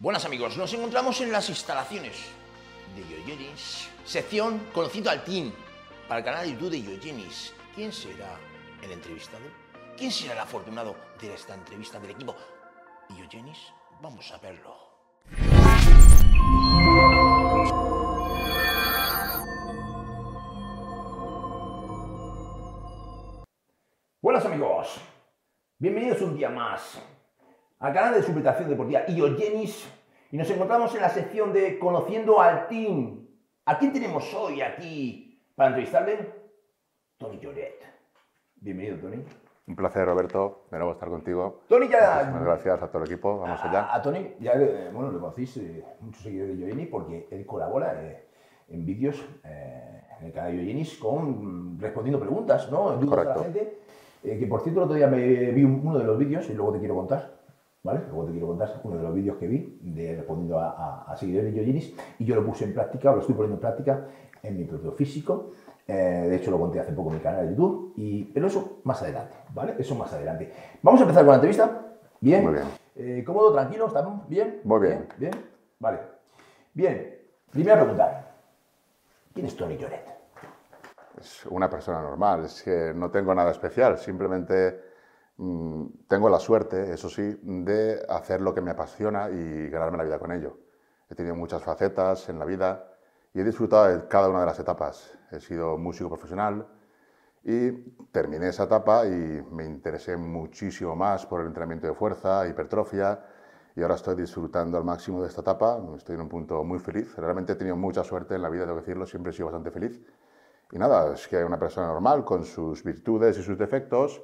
Buenas amigos, nos encontramos en las instalaciones de Yoyenis, sección Conocido al Team, para el canal de YouTube de Yoyenis. ¿Quién será el entrevistado? ¿Quién será el afortunado de esta entrevista del equipo de Yoyenis? Vamos a verlo. Buenas amigos, bienvenidos un día más al canal de Suplementación Deportiva Iogenis y nos encontramos en la sección de Conociendo al Team. ¿A quién tenemos hoy aquí para entrevistarle? Tony Lloret. Bienvenido, Tony. Un placer, Roberto, de nuevo estar contigo. Tony ya... Muchas gracias a todo el equipo, vamos allá. A, a Tony ya eh, bueno, lo conocéis eh, muchos seguidores de Iogenis porque él colabora eh, en vídeos eh, en el canal de Iogenis con respondiendo preguntas, ¿no? Dudas de la Correcto. gente. Que por cierto, el otro día me vi un- uno de los vídeos y luego te quiero contar. ¿Vale? Luego te quiero contar uno de los vídeos que vi de respondiendo a, a- a seguidores de Yoyinis y yo lo puse en práctica, lo estoy poniendo en práctica en mi propio físico. Eh, de hecho, lo conté hace poco en mi canal de YouTube, y, pero eso más adelante, ¿vale? Eso más adelante. Vamos a empezar con la entrevista. Bien. Muy bien. Eh, ¿Cómodo, tranquilo? ¿Estamos bien? Muy bien. Bien. Vale. Bien. Primera pregunta. ¿Quién es Tony Lloret? Es una persona normal, es que no tengo nada especial, simplemente tengo la suerte, eso sí, de hacer lo que me apasiona y ganarme la vida con ello. He tenido muchas facetas en la vida y he disfrutado de cada una de las etapas. He sido músico profesional y terminé esa etapa y me interesé muchísimo más por el entrenamiento de fuerza, hipertrofia y ahora estoy disfrutando al máximo de esta etapa. Estoy en un punto muy feliz. Realmente he tenido mucha suerte en la vida, tengo que decirlo, siempre he sido bastante feliz. Y nada, es que una persona normal con sus virtudes y sus defectos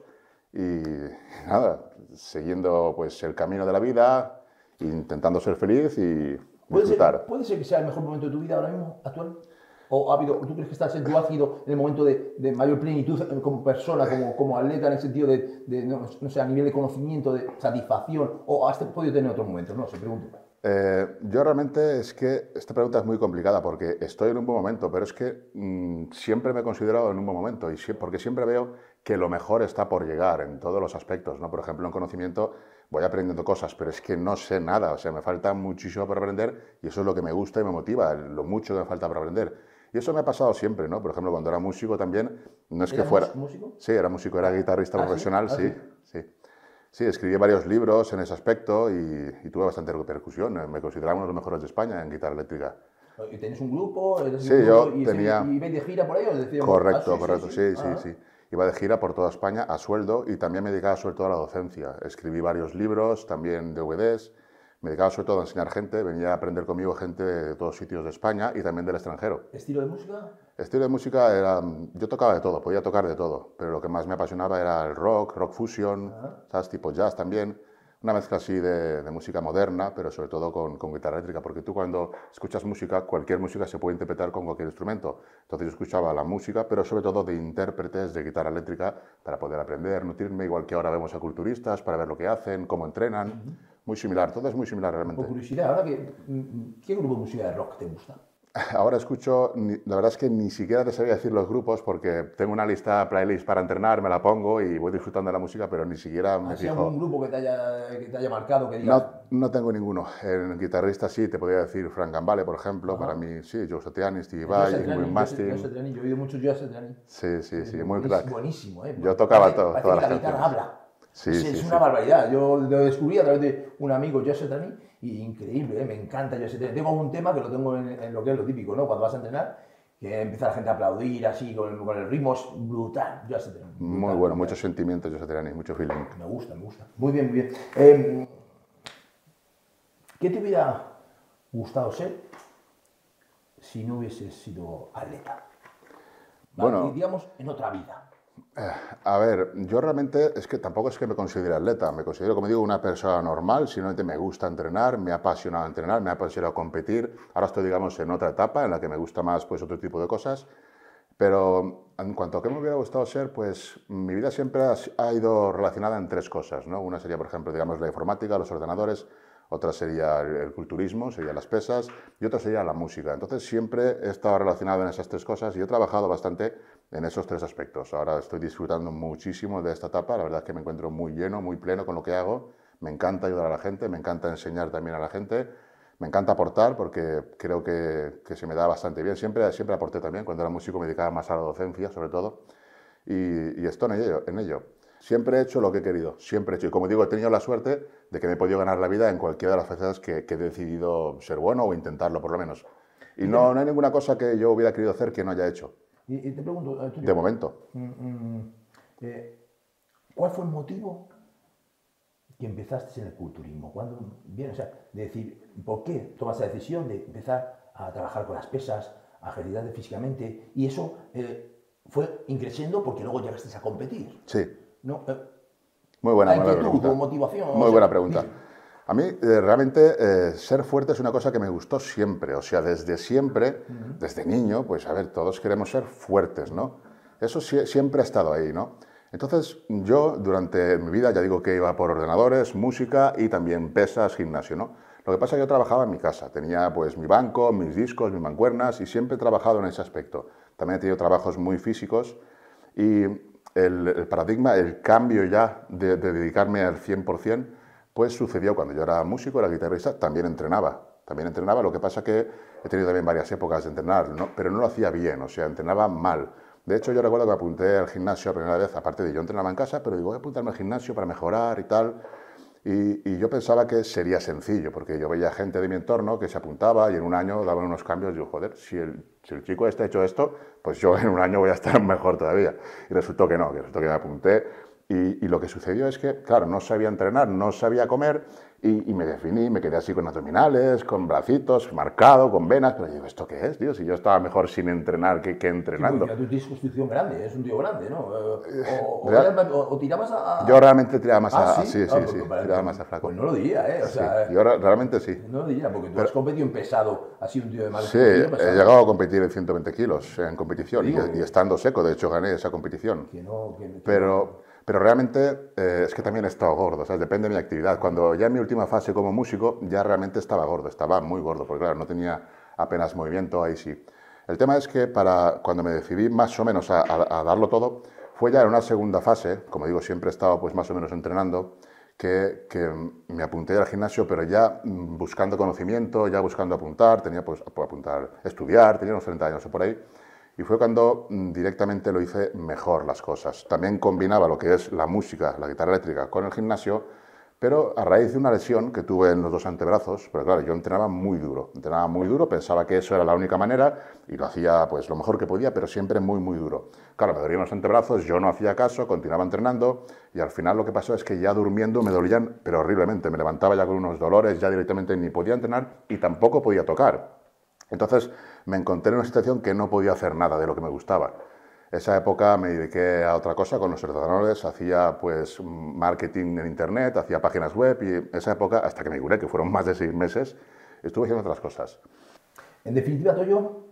y nada, siguiendo pues el camino de la vida, intentando ser feliz y ¿Puede disfrutar. ser, ¿Puede ser que sea el mejor momento de tu vida ahora mismo, actual? ¿O ha habido, tú crees que estás en tu ácido en el momento de, de mayor plenitud como persona, como, como atleta, en el sentido de, de, no, no sé, a nivel de conocimiento, de satisfacción? ¿O has podido tener otros momentos? No sé, pregunto. Eh, yo realmente es que esta pregunta es muy complicada porque estoy en un buen momento, pero es que mm, siempre me he considerado en un buen momento y sie- porque siempre veo que lo mejor está por llegar en todos los aspectos. ¿no? Por ejemplo, en conocimiento voy aprendiendo cosas, pero es que no sé nada, o sea, me falta muchísimo por aprender y eso es lo que me gusta y me motiva, lo mucho que me falta por aprender. Y eso me ha pasado siempre, ¿no? Por ejemplo, cuando era músico también, no es que ¿Eras fuera... músico? Sí, era músico, era guitarrista ¿Ah, sí? profesional, ¿Ah, sí, sí. Sí, escribí varios libros en ese aspecto y, y tuve bastante repercusión. Eh, Me consideraba uno de los mejores de España en guitarra eléctrica. ¿Y ¿Tenés un grupo? ¿Eres Sí, un yo grupo y, tenía- ¿Y vais de gira por ahí? ¿O decíamos, Correcto, ah, sí, correcto, sí, sí, Ah, sí. Iba de gira por toda España a sueldo y también me dedicaba sobre todo a la docencia. Escribí varios libros, también DVDs. Me dedicaba sobre todo a enseñar gente. Venía a aprender conmigo gente de todos sitios de España y también del extranjero. ¿Estilo de música? Estilo de música era... Yo tocaba de todo, podía tocar de todo, pero lo que más me apasionaba era el rock, rock fusion, ¿sabes? Tipo jazz también. Una mezcla así de, de música moderna, pero sobre todo con, con guitarra eléctrica, porque tú cuando escuchas música, cualquier música se puede interpretar con cualquier instrumento. Entonces yo escuchaba la música, pero sobre todo de intérpretes de guitarra eléctrica para poder aprender, nutrirme, igual que ahora vemos a culturistas para ver lo que hacen, cómo entrenan. Muy similar, todo es muy similar realmente. Por curiosidad, ahora que, mm, ¿qué grupo de música de rock te gusta? Ahora escucho, la verdad es que ni siquiera te sabía decir los grupos porque tengo una lista playlist para entrenar, me la pongo y voy disfrutando de la música, pero ni siquiera me ¿Así fijo. algún grupo que te haya, que te haya marcado, que digas, No, no tengo ninguno. En guitarrista sí, te podría decir Frank Gambale, por ejemplo. Para mí, sí, Joe Satriani, Steve Vai, Ingrid Mastin. Yo he oído mucho Joe Satriani. Sí, sí, sí, muy crack. Buenísimo, ¿eh? Yo tocaba todo- todas las la guitarra canciones. habla. Sí, sí, es sí. una barbaridad. Yo lo descubrí a través de un amigo, Joe Satriani, y increíble, ¿eh? me encanta Joe Satriani. Tengo un tema que lo tengo en, en lo que es lo típico, ¿no? Cuando vas a entrenar, que empieza la gente a aplaudir así, con el, con el ritmo, es brutal. Muy bueno, brutal. muchos sentimientos, Joe Satriani, mucho feeling. Me gusta, me gusta. Muy bien, muy bien. Eh, ¿Qué te hubiera gustado ser si no hubieses sido atleta? ¿Vale? Bueno. digamos, en otra vida. A ver, yo realmente es que tampoco es que me considere atleta, me considero, como digo, una persona normal, simplemente me gusta entrenar, me ha apasionado entrenar, me ha apasionado competir. Ahora estoy, digamos, en otra etapa en la que me gusta más pues otro tipo de cosas. Pero en cuanto a qué me hubiera gustado ser, pues mi vida siempre ha, ha ido relacionada en tres cosas, ¿no? Una sería, por ejemplo, digamos, la informática, los ordenadores, otra sería el, culturismo, serían las pesas, y otra sería la música. Entonces siempre he estado relacionado en esas tres cosas y he trabajado bastante en esos tres aspectos. Ahora estoy disfrutando muchísimo de esta etapa, la verdad es que me encuentro muy lleno, muy pleno con lo que hago, Me encanta ayudar a la gente, me encanta enseñar también a la gente, me encanta aportar porque creo que, que se me da bastante bien. Siempre, siempre aporté también, cuando era músico me dedicaba más a la docencia, sobre todo, y, y estoy en ello, en ello. Siempre he hecho lo que he querido, siempre he hecho. Y como digo, he tenido la suerte de que me he podido ganar la vida en cualquiera de las facetas que, que he decidido ser bueno o intentarlo, por lo menos. Y no, no hay ninguna cosa que yo hubiera querido hacer que no haya hecho. Y, y te pregunto, eh, Antonio, De momento. mm, mm, eh, ¿cuál fue el motivo que empezaste en el culturismo? ¿Cuándo, bien, o sea, de decir, ¿por qué tomas la decisión de empezar a trabajar con las pesas, a ejercitarte físicamente? Y eso eh, fue increciendo porque luego llegaste a competir. Sí. ¿No? Eh, Muy buena, ¿La buena pregunta. o motivación? O Muy sea, buena pregunta. dime. A mí, eh, realmente, eh, ser fuerte es una cosa que me gustó siempre. O sea, desde siempre, desde niño, pues a ver, todos queremos ser fuertes, ¿no? Eso sie- siempre ha estado ahí, ¿no? Entonces, yo durante mi vida, ya digo que iba por ordenadores, música y también pesas, gimnasio, ¿no? Lo que pasa es que yo trabajaba en mi casa, tenía pues mi banco, mis discos, mis mancuernas y siempre he trabajado en ese aspecto. También he tenido trabajos muy físicos y el, paradigma, el cambio ya de, de dedicarme al 100%, pues sucedió cuando yo era músico, era guitarrista, también entrenaba. También entrenaba, lo que pasa que he tenido también varias épocas de entrenar, ¿no? pero no lo hacía bien, o sea, entrenaba mal. De hecho, yo recuerdo que apunté al gimnasio la primera vez, aparte de yo entrenaba en casa, pero digo, voy a apuntarme al gimnasio para mejorar y tal. Y, yo pensaba que sería sencillo, porque yo veía gente de mi entorno que se apuntaba y en un año daban unos cambios. Y digo, joder, si el, si el chico este ha hecho esto, pues yo en un año voy a estar mejor todavía. Y resultó que no, que resultó que me apunté. Y, y lo que sucedió es que, claro, no sabía entrenar, no sabía comer y, y me definí, me quedé así con abdominales, con bracitos, marcado, con venas. Pero digo, ¿esto qué es, tío? Si yo estaba mejor sin entrenar que, que Sí, entrenando. porque tú tienes constitución grande, es un tío grande, ¿no? Eh, O, o, o- o tirabas a... Yo realmente tiraba más Ah, a... sí, Sí, sí, Ah, sí, pues, para- tiraba más a flaco. Pues no lo diría, ¿eh? O Sí, sea, yo re- realmente sí. no lo diría, porque tú has competido en pesado, has sido un tío de más Sí, he llegado a competir en 120 kilos en competición y, Digo. y estando seco, de hecho gané esa competición. Que no, que- Pero, pero realmente eh, es que también he estado gordo, ¿sabes? depende de mi actividad. Cuando ya en mi última fase como músico, ya realmente estaba gordo, estaba muy gordo, porque claro, no tenía apenas movimiento, ahí sí. El tema es que para cuando me decidí más o menos a, darlo todo, fue ya en una segunda fase, como digo, siempre he estado pues más o menos entrenando, que, que me apunté al gimnasio, pero ya mm, buscando conocimiento, ya buscando apuntar, tenía pues ap- apuntar, estudiar, tenía unos 30 años o por ahí, y fue cuando mm, directamente lo hice mejor las cosas. También combinaba lo que es la música, la guitarra eléctrica con el gimnasio, pero a raíz de una lesión que tuve en los dos antebrazos, pero claro, yo entrenaba muy duro, entrenaba muy duro, pensaba que eso era la única manera y lo hacía pues lo mejor que podía, pero siempre muy, muy duro. Claro, me dolían los antebrazos, yo no hacía caso, continuaba entrenando y al final lo que pasó es que ya durmiendo me dolían, pero horriblemente, me levantaba ya con unos dolores, ya directamente ni podía entrenar y tampoco podía tocar. Entonces me encontré en una situación que no podía hacer nada de lo que me gustaba. Esa época me dediqué a otra cosa con los ordenadores, hacía pues marketing en internet, hacía páginas web y esa época, hasta que me curé, que fueron más de seis meses, estuve haciendo otras cosas. En definitiva, Toyo,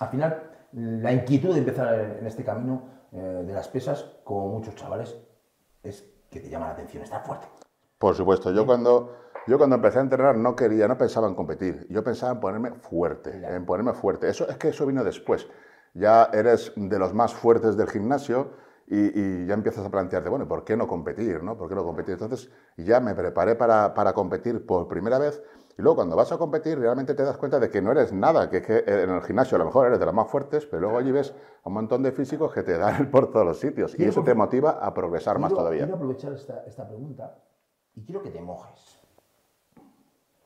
al final, la inquietud de empezar en este camino eh, de las pesas, como muchos chavales, es que te llama la atención estar fuerte. Por supuesto, yo cuando, yo cuando empecé a entrenar no quería, no pensaba en competir, yo pensaba en ponerme fuerte, en ponerme fuerte. Eso es que eso vino después. Ya eres de los más fuertes del gimnasio y, y ya empiezas a plantearte, bueno, ¿por qué no competir? ¿no? ¿Por qué no competir? Entonces ya me preparé para, para competir por primera vez y luego cuando vas a competir realmente te das cuenta de que no eres nada, que, es que en el gimnasio a lo mejor eres de los más fuertes, pero luego allí ves a un montón de físicos que te dan por todos los sitios y Quiero eso te motiva a progresar más Quiero- todavía. Quiero aprovechar esta, esta pregunta y quiero que te mojes.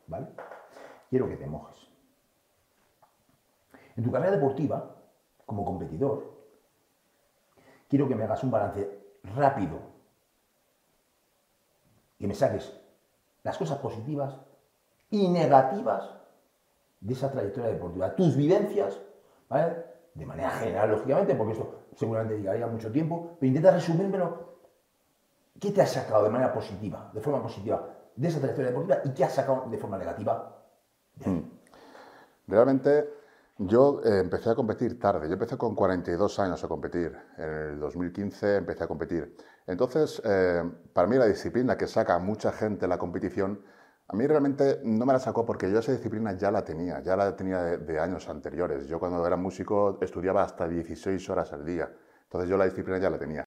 ¿Vale? Quiero que te mojes. En tu carrera deportiva, como competidor, quiero que me hagas un balance rápido. Que me saques las cosas positivas y negativas de esa trayectoria deportiva. Tus vivencias, ¿vale? De manera general, lógicamente, porque esto seguramente llevaría mucho tiempo, pero intenta resumírmelo ¿Qué te has sacado de manera positiva, de forma positiva, de esa trayectoria deportiva y qué has sacado de forma negativa? ahí? Realmente yo eh, empecé a competir tarde. Yo empecé con 42 años a competir. En el 2015 empecé a competir. Entonces, eh, para mí la disciplina que saca mucha gente la competición, a mí realmente no me la sacó porque yo esa disciplina ya la tenía, ya la tenía de, de años anteriores. Yo cuando era músico estudiaba hasta 16 horas al día. Entonces yo la disciplina ya la tenía.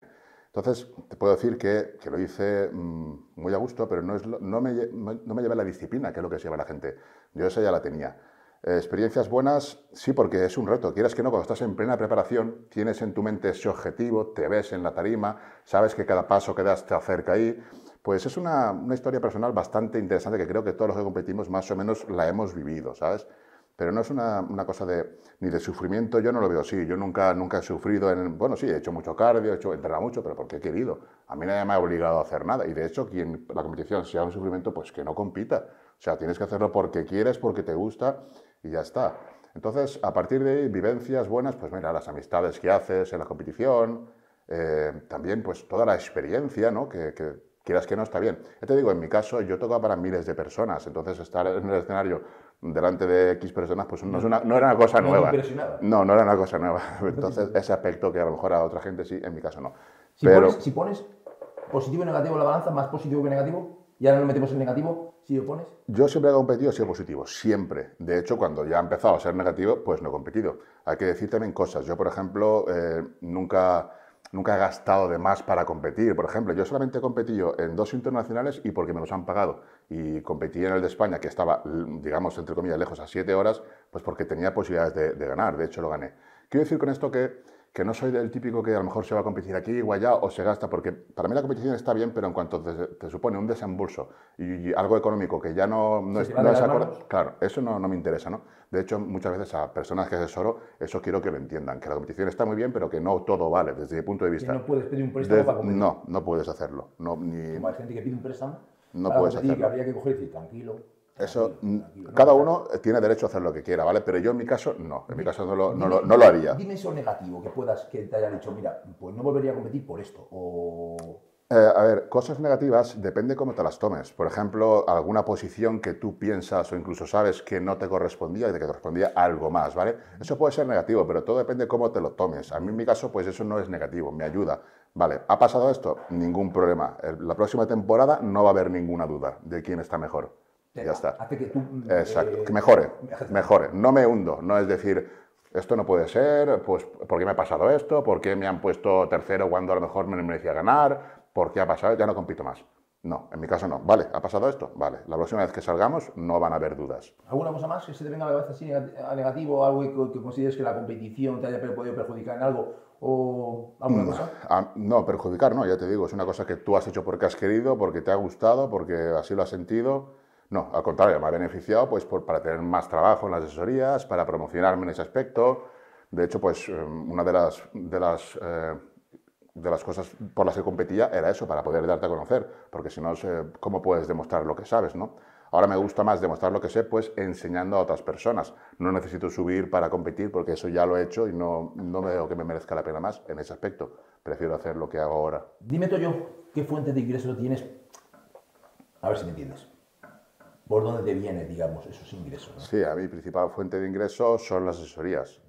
Entonces, te puedo decir que, que lo hice mm, muy a gusto, pero no, es, no, me, no me lleva la disciplina, que es lo que se lleva la gente. Yo esa ya la tenía. Eh, experiencias buenas, sí, porque es un reto. Quieras que no, cuando estás en plena preparación, tienes en tu mente ese objetivo, te ves en la tarima, sabes que cada paso que das te acerca ahí. Pues es una, una historia personal bastante interesante que creo que todos los que competimos más o menos la hemos vivido, ¿sabes? Pero no es una, una, cosa de, ni de sufrimiento, yo no lo veo así. Yo nunca, nunca he sufrido en... Bueno, sí, he hecho mucho cardio, he hecho entrenado mucho, pero porque he querido. A mí nadie me ha obligado a hacer nada. Y de hecho, quien la competición sea un sufrimiento, pues que no compita. O sea, tienes que hacerlo porque quieres, porque te gusta y ya está. Entonces, a partir de ahí, vivencias buenas, pues mira, las amistades que haces en la competición, eh, también pues toda la experiencia, ¿no? Que, que, quieras que no está bien. Ya te digo, en mi caso yo toco para miles de personas, entonces estar en el escenario delante de X personas, pues no, es una, no era una cosa No nueva. No, no era una cosa nueva. Entonces, ese aspecto que a lo mejor a otra gente sí, en mi caso no. Si, Pero pones, si pones positivo y negativo en la balanza, más positivo que negativo, y ahora nos metemos en negativo, si lo pones. yo siempre he competido, he sido positivo, siempre. De hecho, cuando ya he empezado a ser negativo, pues no he competido. Hay que decir también cosas. Yo, por ejemplo, eh, nunca, nunca he gastado de más para competir. Por ejemplo, yo solamente he competido en dos internacionales y porque me los han pagado. Y competí en el de España, que estaba, digamos, entre comillas, lejos a siete horas, pues porque tenía posibilidades de, de ganar. De hecho, lo gané. Quiero decir con esto que que no soy del típico que a lo mejor se va a competir aquí o allá o se gasta, porque para mí la competición está bien, pero en cuanto te, te supone un desembolso y, y, algo económico que ya no, no ¿Se es, no acorde- claro, eso no, no me interesa, ¿no? De hecho, muchas veces a personas que asesoro, eso quiero que lo entiendan, que la competición está muy bien, pero que no todo vale, desde mi punto de vista. no puedes pedir un préstamo De- para competir. no, no puedes hacerlo. No, ni, Como hay gente que pide un préstamo, No para puedes competir, hacerlo. que habría que coger y decir, tranquilo. Eso, mm, cada uno tiene derecho a hacer lo que quiera, ¿vale? Pero yo en mi caso, no. En mi caso no lo, no Dime- no lo haría. Dime eso negativo que puedas, que te haya dicho, mira, pues no volvería a competir por esto. O Eh, a ver, cosas negativas depende cómo te las tomes. Por ejemplo, alguna posición que tú piensas o incluso sabes que no te correspondía y que te correspondía algo más, ¿vale? Eso puede ser negativo, pero todo depende cómo te lo tomes. A mí en mi caso, pues eso no es negativo, me ayuda. Vale, ¿ha pasado esto? Ningún problema. La próxima temporada no va a haber ninguna duda de quién está mejor. Te- Ya está. Hace que tú. Exacto, eh, que mejore, mejore. No me hundo, no es decir, esto no puede ser, pues, ¿por qué me ha pasado esto? ¿Por qué me han puesto tercero cuando a lo mejor me merecía ganar? ¿Por qué ha pasado? Ya no compito más. No, en mi caso no. Vale, ¿ha pasado esto? Vale, la próxima vez que salgamos no van a haber dudas. ¿Alguna cosa más que se te venga a la cabeza así a negativo? ¿Algo que, que consideres que la competición te haya podido perjudicar en algo? ¿O alguna cosa? Ah, no, perjudicar no, ya te digo, es una cosa que tú has hecho porque has querido, porque te ha gustado, porque así lo has sentido. No, al contrario, me ha beneficiado pues, por, para tener más trabajo en las asesorías, para promocionarme en ese aspecto. De hecho, pues eh, una de las, de, las, eh, de las cosas por las que competía era eso, para poder darte a conocer, porque si no, ¿cómo puedes demostrar lo que sabes? ¿no? Ahora me gusta más demostrar lo que sé, pues enseñando a otras personas. No necesito subir para competir, porque eso ya lo he hecho y no, no veo que me merezca la pena más en ese aspecto. Prefiero hacer lo que hago ahora. Dime tú yo, ¿qué fuente de ingresos tienes? A ver si me entiendes. ¿Por dónde te vienen, digamos, esos ingresos? no? Sí, a mi principal fuente de ingresos son las asesorías.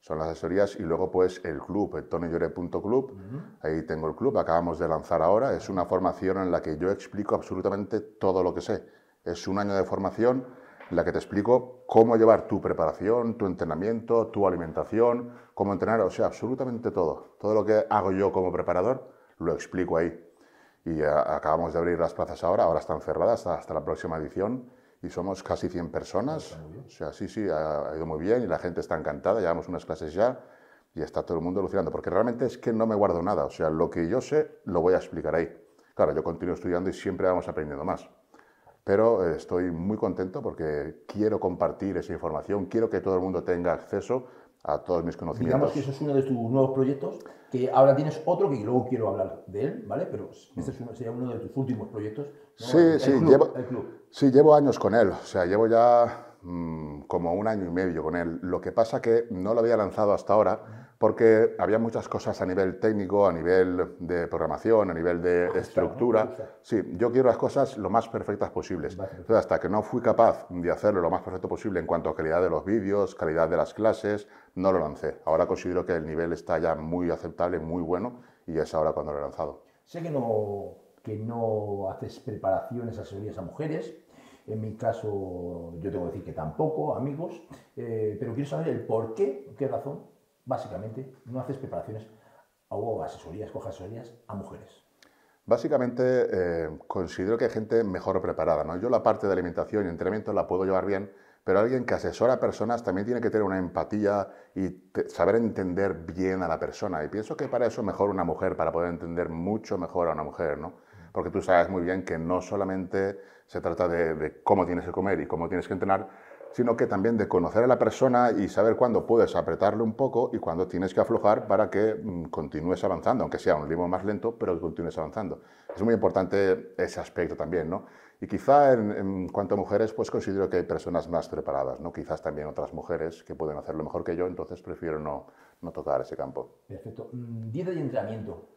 Son las asesorías y luego pues el club, el tonyore.club. Ahí tengo el club, acabamos de lanzar ahora. Es una formación en la que yo explico absolutamente todo lo que sé. Es un año de formación en la que te explico cómo llevar tu preparación, tu entrenamiento, tu alimentación, cómo entrenar, o sea, absolutamente todo. Todo lo que hago yo como preparador lo explico ahí. Y a- acabamos de abrir las plazas ahora, ahora están cerradas hasta, hasta la próxima edición y somos casi 100 personas. O sea, sí, sí, ha, ha ido muy bien y la gente está encantada, llevamos unas clases ya y está todo el mundo alucinando, porque realmente es que no me guardo nada, o sea, lo que yo sé lo voy a explicar ahí. Claro, yo continúo estudiando y siempre vamos aprendiendo más. Pero eh, estoy muy contento porque quiero compartir esa información, quiero que todo el mundo tenga acceso a todos mis conocimientos. Digamos que eso es uno de tus nuevos proyectos, que ahora tienes otro que luego quiero hablar de él, ¿vale? Pero este es uno- sería uno de tus últimos proyectos. ¿no? Sí, El sí, club, llevo- El club. Sí, llevo años con él, o sea, llevo ya mm, como un año y medio con él. Lo que pasa que no lo había lanzado hasta ahora porque había muchas cosas a nivel técnico, a nivel de programación, a nivel de estructura. Sí, yo quiero las cosas lo más perfectas posibles. Vale. Entonces, hasta que no fui capaz de hacerlo lo más perfecto posible en cuanto a calidad de los vídeos, calidad de las clases, no lo lancé. Ahora considero que el nivel está ya muy aceptable, muy bueno, y es ahora cuando lo he lanzado. Sé que no, que no haces preparaciones, asesorías a mujeres. En mi caso, yo tengo que decir que tampoco, amigos. Eh, pero quiero saber el por qué, qué razón, básicamente, no haces preparaciones o asesorías, coge asesorías a mujeres? Básicamente, eh, considero que hay gente mejor preparada. ¿no? Yo la parte de alimentación y entrenamiento la puedo llevar bien, pero alguien que asesora a personas también tiene que tener una empatía y saber entender bien a la persona. Y pienso que para eso mejor una mujer, para poder entender mucho mejor a una mujer, ¿no? Porque tú sabes muy bien que no solamente se trata de, de cómo tienes que comer y cómo tienes que entrenar, sino que también de conocer a la persona y saber cuándo puedes apretarle un poco y cuándo tienes que aflojar para que mm, continúes avanzando, aunque sea un ritmo más lento, pero que continúes avanzando. Es muy importante ese aspecto también, ¿no? Y quizá en, cuanto a mujeres, pues considero que hay personas más preparadas, ¿no? Quizás también otras mujeres que pueden hacerlo mejor que yo, entonces prefiero no, no tocar ese campo. Perfecto. Mm, dieta y entrenamiento.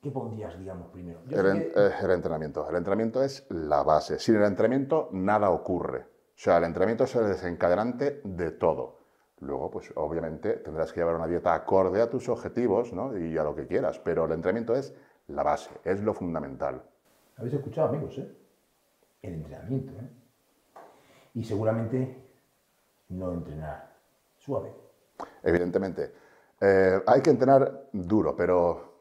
¿Qué pondrías, digamos, primero? El, eh, el entrenamiento. El entrenamiento es la base. Sin el entrenamiento nada ocurre. O sea, el entrenamiento es el desencadenante de todo. Luego, pues obviamente tendrás que llevar una dieta acorde a tus objetivos ¿no? y a lo que quieras, pero el entrenamiento es la base, es lo fundamental. Habéis escuchado, amigos, ¿eh? El entrenamiento, ¿eh? Y seguramente no entrenar suave. Evidentemente. Eh, hay que entrenar duro, pero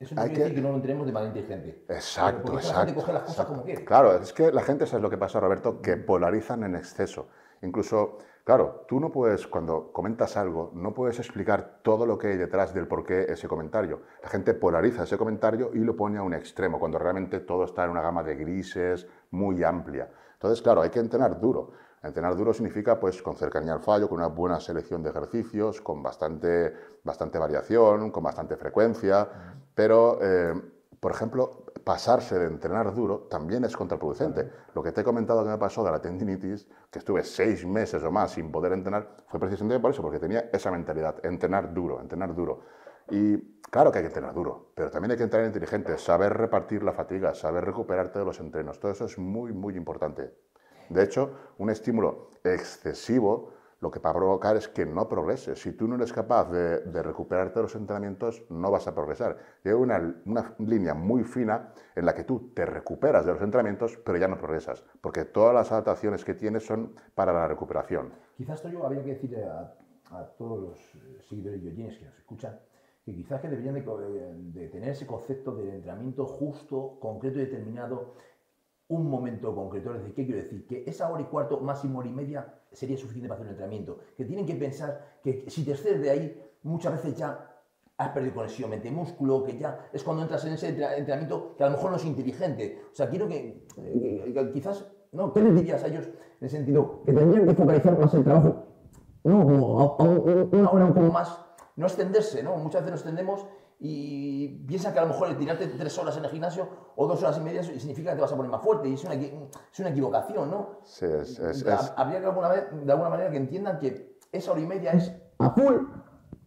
eso no quiere decir que no lo entrenemos de manera inteligente. Exacto, exacto. La gente coge las cosas como quiere. Claro, es que la gente, ¿sabes lo que pasa, Roberto? Que polarizan en exceso. Incluso, claro, tú no puedes, cuando comentas algo, no puedes explicar todo lo que hay detrás del por qué ese comentario. La gente polariza ese comentario y lo pone a un extremo, cuando realmente todo está en una gama de grises muy amplia. Entonces, claro, hay que entrenar duro. Entrenar duro significa pues con cercanía al fallo, con una buena selección de ejercicios, con bastante, bastante variación, con bastante frecuencia, pero, eh, por ejemplo, pasarse de entrenar duro también es contraproducente. Lo que te he comentado que me pasó de la tendinitis, que estuve seis meses o más sin poder entrenar, fue precisamente por eso, porque tenía esa mentalidad, entrenar duro, entrenar duro. Y claro que hay que entrenar duro, pero también hay que entrenar inteligente, saber repartir la fatiga, saber recuperarte de los entrenos. Todo eso es muy, muy importante. De hecho, un estímulo excesivo lo que va a provocar es que no progreses. Si tú no eres capaz de, recuperarte de los entrenamientos, no vas a progresar. Hay una, una, línea muy fina en la que tú te recuperas de los entrenamientos, pero ya no progresas, porque todas las adaptaciones que tienes son para la recuperación. Quizás yo habría que decir a, todos los eh, seguidores de Diogenes que nos escuchan, que quizás que deberían de, de tener ese concepto del entrenamiento justo, concreto y determinado, un momento concreto. Es decir, ¿qué quiero decir? Que esa hora y cuarto, máximo hora y media, sería suficiente para hacer un entrenamiento. Que tienen que pensar que si te excedes de ahí, muchas veces ya has perdido conexión mente-músculo, que ya es cuando entras en ese entrenamiento que a lo mejor no es inteligente. O sea, quiero que, quizás, ¿no? ¿Qué les dirías a ellos en el sentido que tendrían que focalizar más el trabajo? No, una hora un poco más, no extenderse, ¿no? Muchas veces nos extendemos y piensa que a lo mejor el tirarte tres horas en el gimnasio o dos horas y media significa que te vas a poner más fuerte y es una, es una equivocación, ¿no? Sí, es, es, Habría que alguna vez, de alguna manera que entiendan que esa hora y media es a full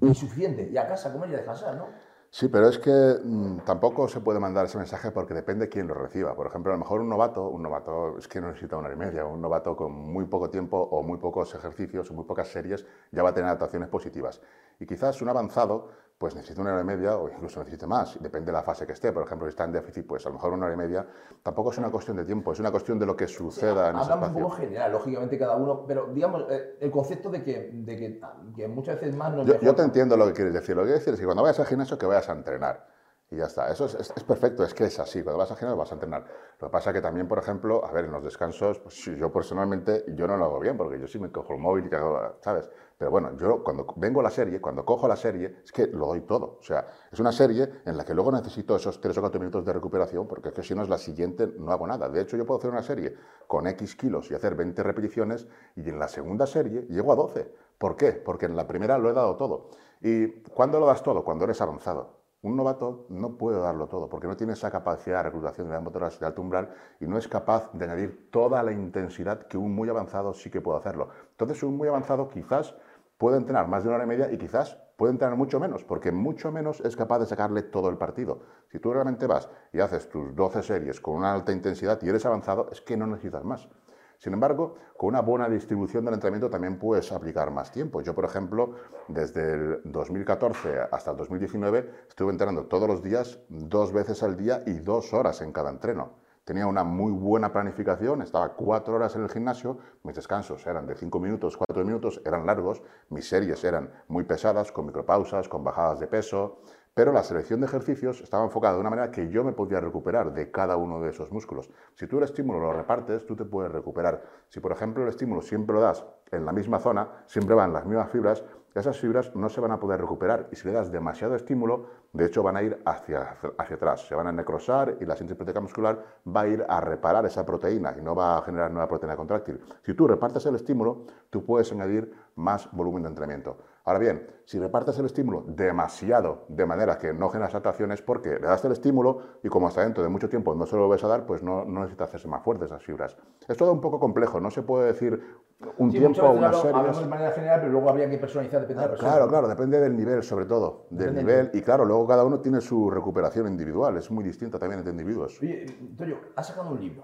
y suficiente y a casa a comer y a descansar, ¿no? Sí, pero es que mm, tampoco se puede mandar ese mensaje porque depende de quién lo reciba. Por ejemplo, a lo mejor un novato, un novato es que no necesita una hora y media, un novato con muy poco tiempo o muy pocos ejercicios o muy pocas series ya va a tener adaptaciones positivas. Y quizás un avanzado pues necesita una hora y media o incluso necesite más, depende de la fase que esté. Por ejemplo, si está en déficit, pues a lo mejor una hora y media tampoco es una cuestión de tiempo, es una cuestión de lo que suceda en ese espacio. Hablamos un poco general, lógicamente cada uno, pero digamos, eh, el concepto de que, de que, muchas veces más no yo, yo te entiendo lo que quieres decir. Lo que quieres decir es que cuando vayas al gimnasio que vayas a entrenar. Y ya está. Eso es, es, perfecto, es que es así. Cuando vas al gimnasio vas a entrenar. Lo que pasa es que también, por ejemplo, a ver, en los descansos, pues yo personalmente, yo no lo hago bien, porque yo sí me cojo el móvil y hago, ¿sabes? Pero bueno, yo cuando vengo a la serie, cuando cojo la serie, es que lo doy todo. O sea, es una serie en la que luego necesito esos 3 o 4 minutos de recuperación, porque es que si no es la siguiente, no hago nada. De hecho, yo puedo hacer una serie con X kilos y hacer 20 repeticiones, y en la segunda serie llego a 12. ¿Por qué? Porque en la primera lo he dado todo. ¿Y cuándo lo das todo? Cuando eres avanzado. Un novato no puede darlo todo porque no tiene esa capacidad de reclutación de motoras de alto umbral y no es capaz de añadir toda la intensidad que un muy avanzado sí que puede hacerlo. Entonces, un muy avanzado quizás puede entrenar más de una hora y media y quizás puede entrenar mucho menos, porque mucho menos es capaz de sacarle todo el partido. Si tú realmente vas y haces tus 12 series con una alta intensidad y eres avanzado, es que no necesitas más. Sin embargo, con una buena distribución del entrenamiento también puedes aplicar más tiempo. Yo, por ejemplo, desde el 2014 hasta el 2019 estuve entrenando todos los días, dos veces al día y dos horas en cada entreno tenía una muy buena planificación, estaba cuatro horas en el gimnasio, mis descansos eran de cinco minutos, cuatro minutos, eran largos, mis series eran muy pesadas, con micropausas, con bajadas de peso, Pero la selección de ejercicios estaba enfocada de una manera que yo me podía recuperar de cada uno de esos músculos. Si tú el estímulo lo repartes, tú te puedes recuperar. Si, por ejemplo, el estímulo siempre lo das en la misma zona, siempre van las mismas fibras, esas fibras no se van a poder recuperar y si le das demasiado estímulo, de hecho van a ir hacia, hacia atrás, se van a necrosar y la síntesis muscular va a ir a reparar esa proteína y no va a generar nueva proteína contráctil. Si tú repartes el estímulo, tú puedes añadir más volumen de entrenamiento. Ahora bien, si repartes el estímulo demasiado de manera que no generas adaptaciones, porque le das el estímulo y como hasta dentro de mucho tiempo no se lo ves a dar, pues no, no necesitas hacerse más fuertes esas fibras. Es todo un poco complejo, no se puede decir un tiempo, una serie. Hablamos de manera general, pero luego habría que personalizar, depende de la persona. Claro, claro, depende del nivel sobre todo, del nivel. Y claro, luego cada uno tiene su recuperación individual, es muy distinta también entre individuos. Oye, Antonio, has sacado un libro.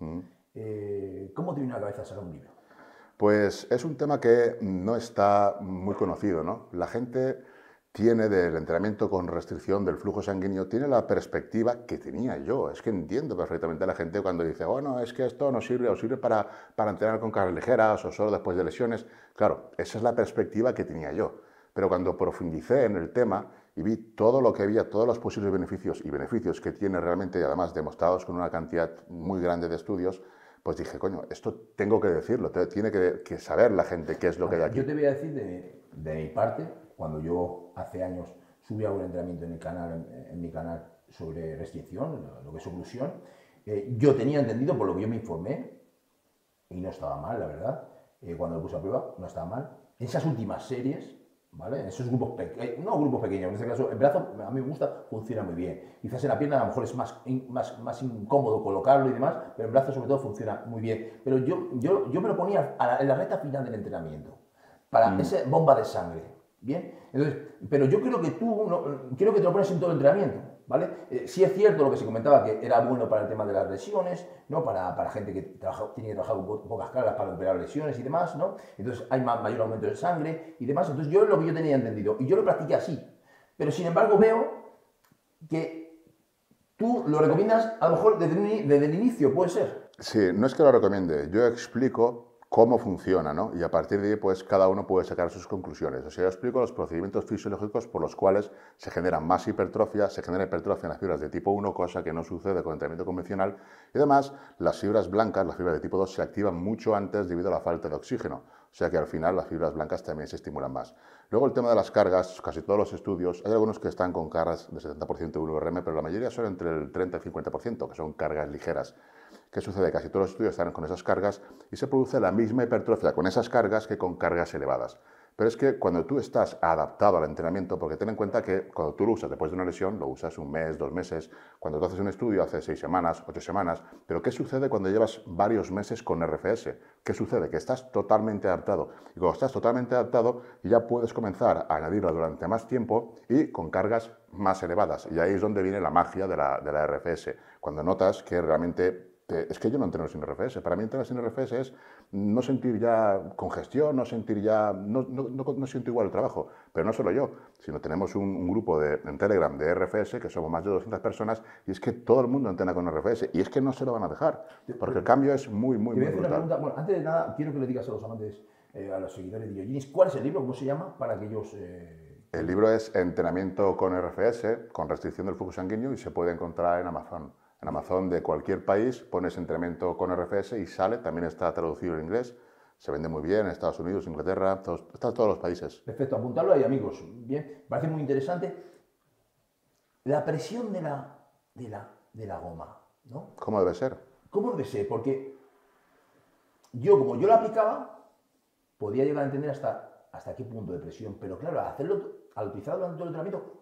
Mm. Eh, ¿Cómo te vino a la cabeza sacar un libro? Pues es un tema que no está muy conocido, ¿no? La gente tiene del entrenamiento con restricción del flujo sanguíneo, tiene la perspectiva que tenía yo. Es que entiendo perfectamente a la gente cuando dice, bueno, es que esto no sirve o sirve para, para entrenar con cargas ligeras o solo después de lesiones. Claro, esa es la perspectiva que tenía yo. Pero cuando profundicé en el tema y vi todo lo que había, todos los posibles beneficios y beneficios que tiene realmente, además demostrados con una cantidad muy grande de estudios, pues dije, coño, esto tengo que decirlo, tiene que, saber la gente qué es lo que hay aquí. Yo te voy a decir de, mi parte, cuando yo hace años subí a un entrenamiento en, el canal, en, mi canal sobre restricción, lo que es oclusión, eh, yo tenía entendido, por lo que yo me informé, y no estaba mal, la verdad, eh, cuando lo puse a prueba, no estaba mal, esas últimas series ¿vale? Esos grupos pequeños, no grupos pequeños, en este caso el brazo a mí me gusta, funciona muy bien. Quizás en la pierna a lo mejor es más, más, más incómodo colocarlo y demás, pero el brazo sobre todo funciona muy bien. Pero yo, yo, yo me lo ponía en la recta final del entrenamiento, para mm. esa bomba de sangre, ¿bien? Entonces, pero yo creo que tú, no, quiero que te lo pones en todo el entrenamiento. ¿Vale? Eh, sí es cierto lo que se comentaba, que era bueno para el tema de las lesiones, ¿no? Para, para gente que trabaja, tiene que trabajar con pocas cargas para operar lesiones y demás, ¿no? Entonces hay mayor aumento de sangre y demás. Entonces yo es lo que yo tenía entendido y yo lo practiqué así. Pero sin embargo veo que tú lo recomiendas a lo mejor desde, desde el inicio, puede ser. Sí, no es que lo recomiende, yo explico cómo funciona, ¿no? Y a partir de ahí, pues cada uno puede sacar sus conclusiones. O sea, yo explico los procedimientos fisiológicos por los cuales se genera más hipertrofia, se genera hipertrofia en las fibras de tipo 1, cosa que no sucede con el entrenamiento convencional. Y además, las fibras blancas, las fibras de tipo 2, se activan mucho antes debido a la falta de oxígeno. O sea que al final las fibras blancas también se estimulan más. Luego el tema de las cargas, casi todos los estudios, hay algunos que están con cargas de 70% de VRM, pero la mayoría son entre el 30 y 50%, que son cargas ligeras. ¿Qué sucede? Casi todos los estudios están con esas cargas y se produce la misma hipertrofia con esas cargas que con cargas elevadas. Pero es que cuando tú estás adaptado al entrenamiento, porque ten en cuenta que cuando tú lo usas después de una lesión, lo usas un mes, dos meses, cuando tú haces un estudio hace seis semanas, ocho semanas, pero ¿qué sucede cuando llevas varios meses con RFS? ¿Qué sucede? Que estás totalmente adaptado. Y cuando estás totalmente adaptado, ya puedes comenzar a añadirla durante más tiempo y con cargas más elevadas. Y ahí es donde viene la magia de la, de la RFS. Cuando notas que realmente es que yo no entreno sin RFS. Para mí entrenar sin RFS es no sentir ya congestión, no sentir ya, no, no, no, siento igual el trabajo. Pero no solo yo, sino tenemos un, grupo de, en Telegram de RFS, que somos más de 200 personas, y es que todo el mundo entrena con RFS. Y es que no se lo van a dejar, porque el cambio es muy, muy, muy brutal. Bueno, antes de nada, quiero que le digas a los amantes, eh, a los seguidores de Diogenes, ¿cuál es el libro? ¿Cómo se llama? Para que ellos... Eh... El libro es Entrenamiento con RFS, con restricción del flujo sanguíneo, y se puede encontrar en Amazon. En Amazon de cualquier país pones entrenamiento con RFS y sale, también está traducido en inglés. Se vende muy bien en Estados Unidos, Inglaterra, está en todos los países. Perfecto, apuntarlo ahí, amigos. Bien, parece muy interesante. La presión de la, de la, de la goma, ¿no? ¿Cómo debe ser? ¿Cómo debe ser? Porque yo, como yo la aplicaba, podía llegar a entender hasta, hasta qué punto de presión. Pero claro, al, hacerlo, al utilizarlo durante el entrenamiento,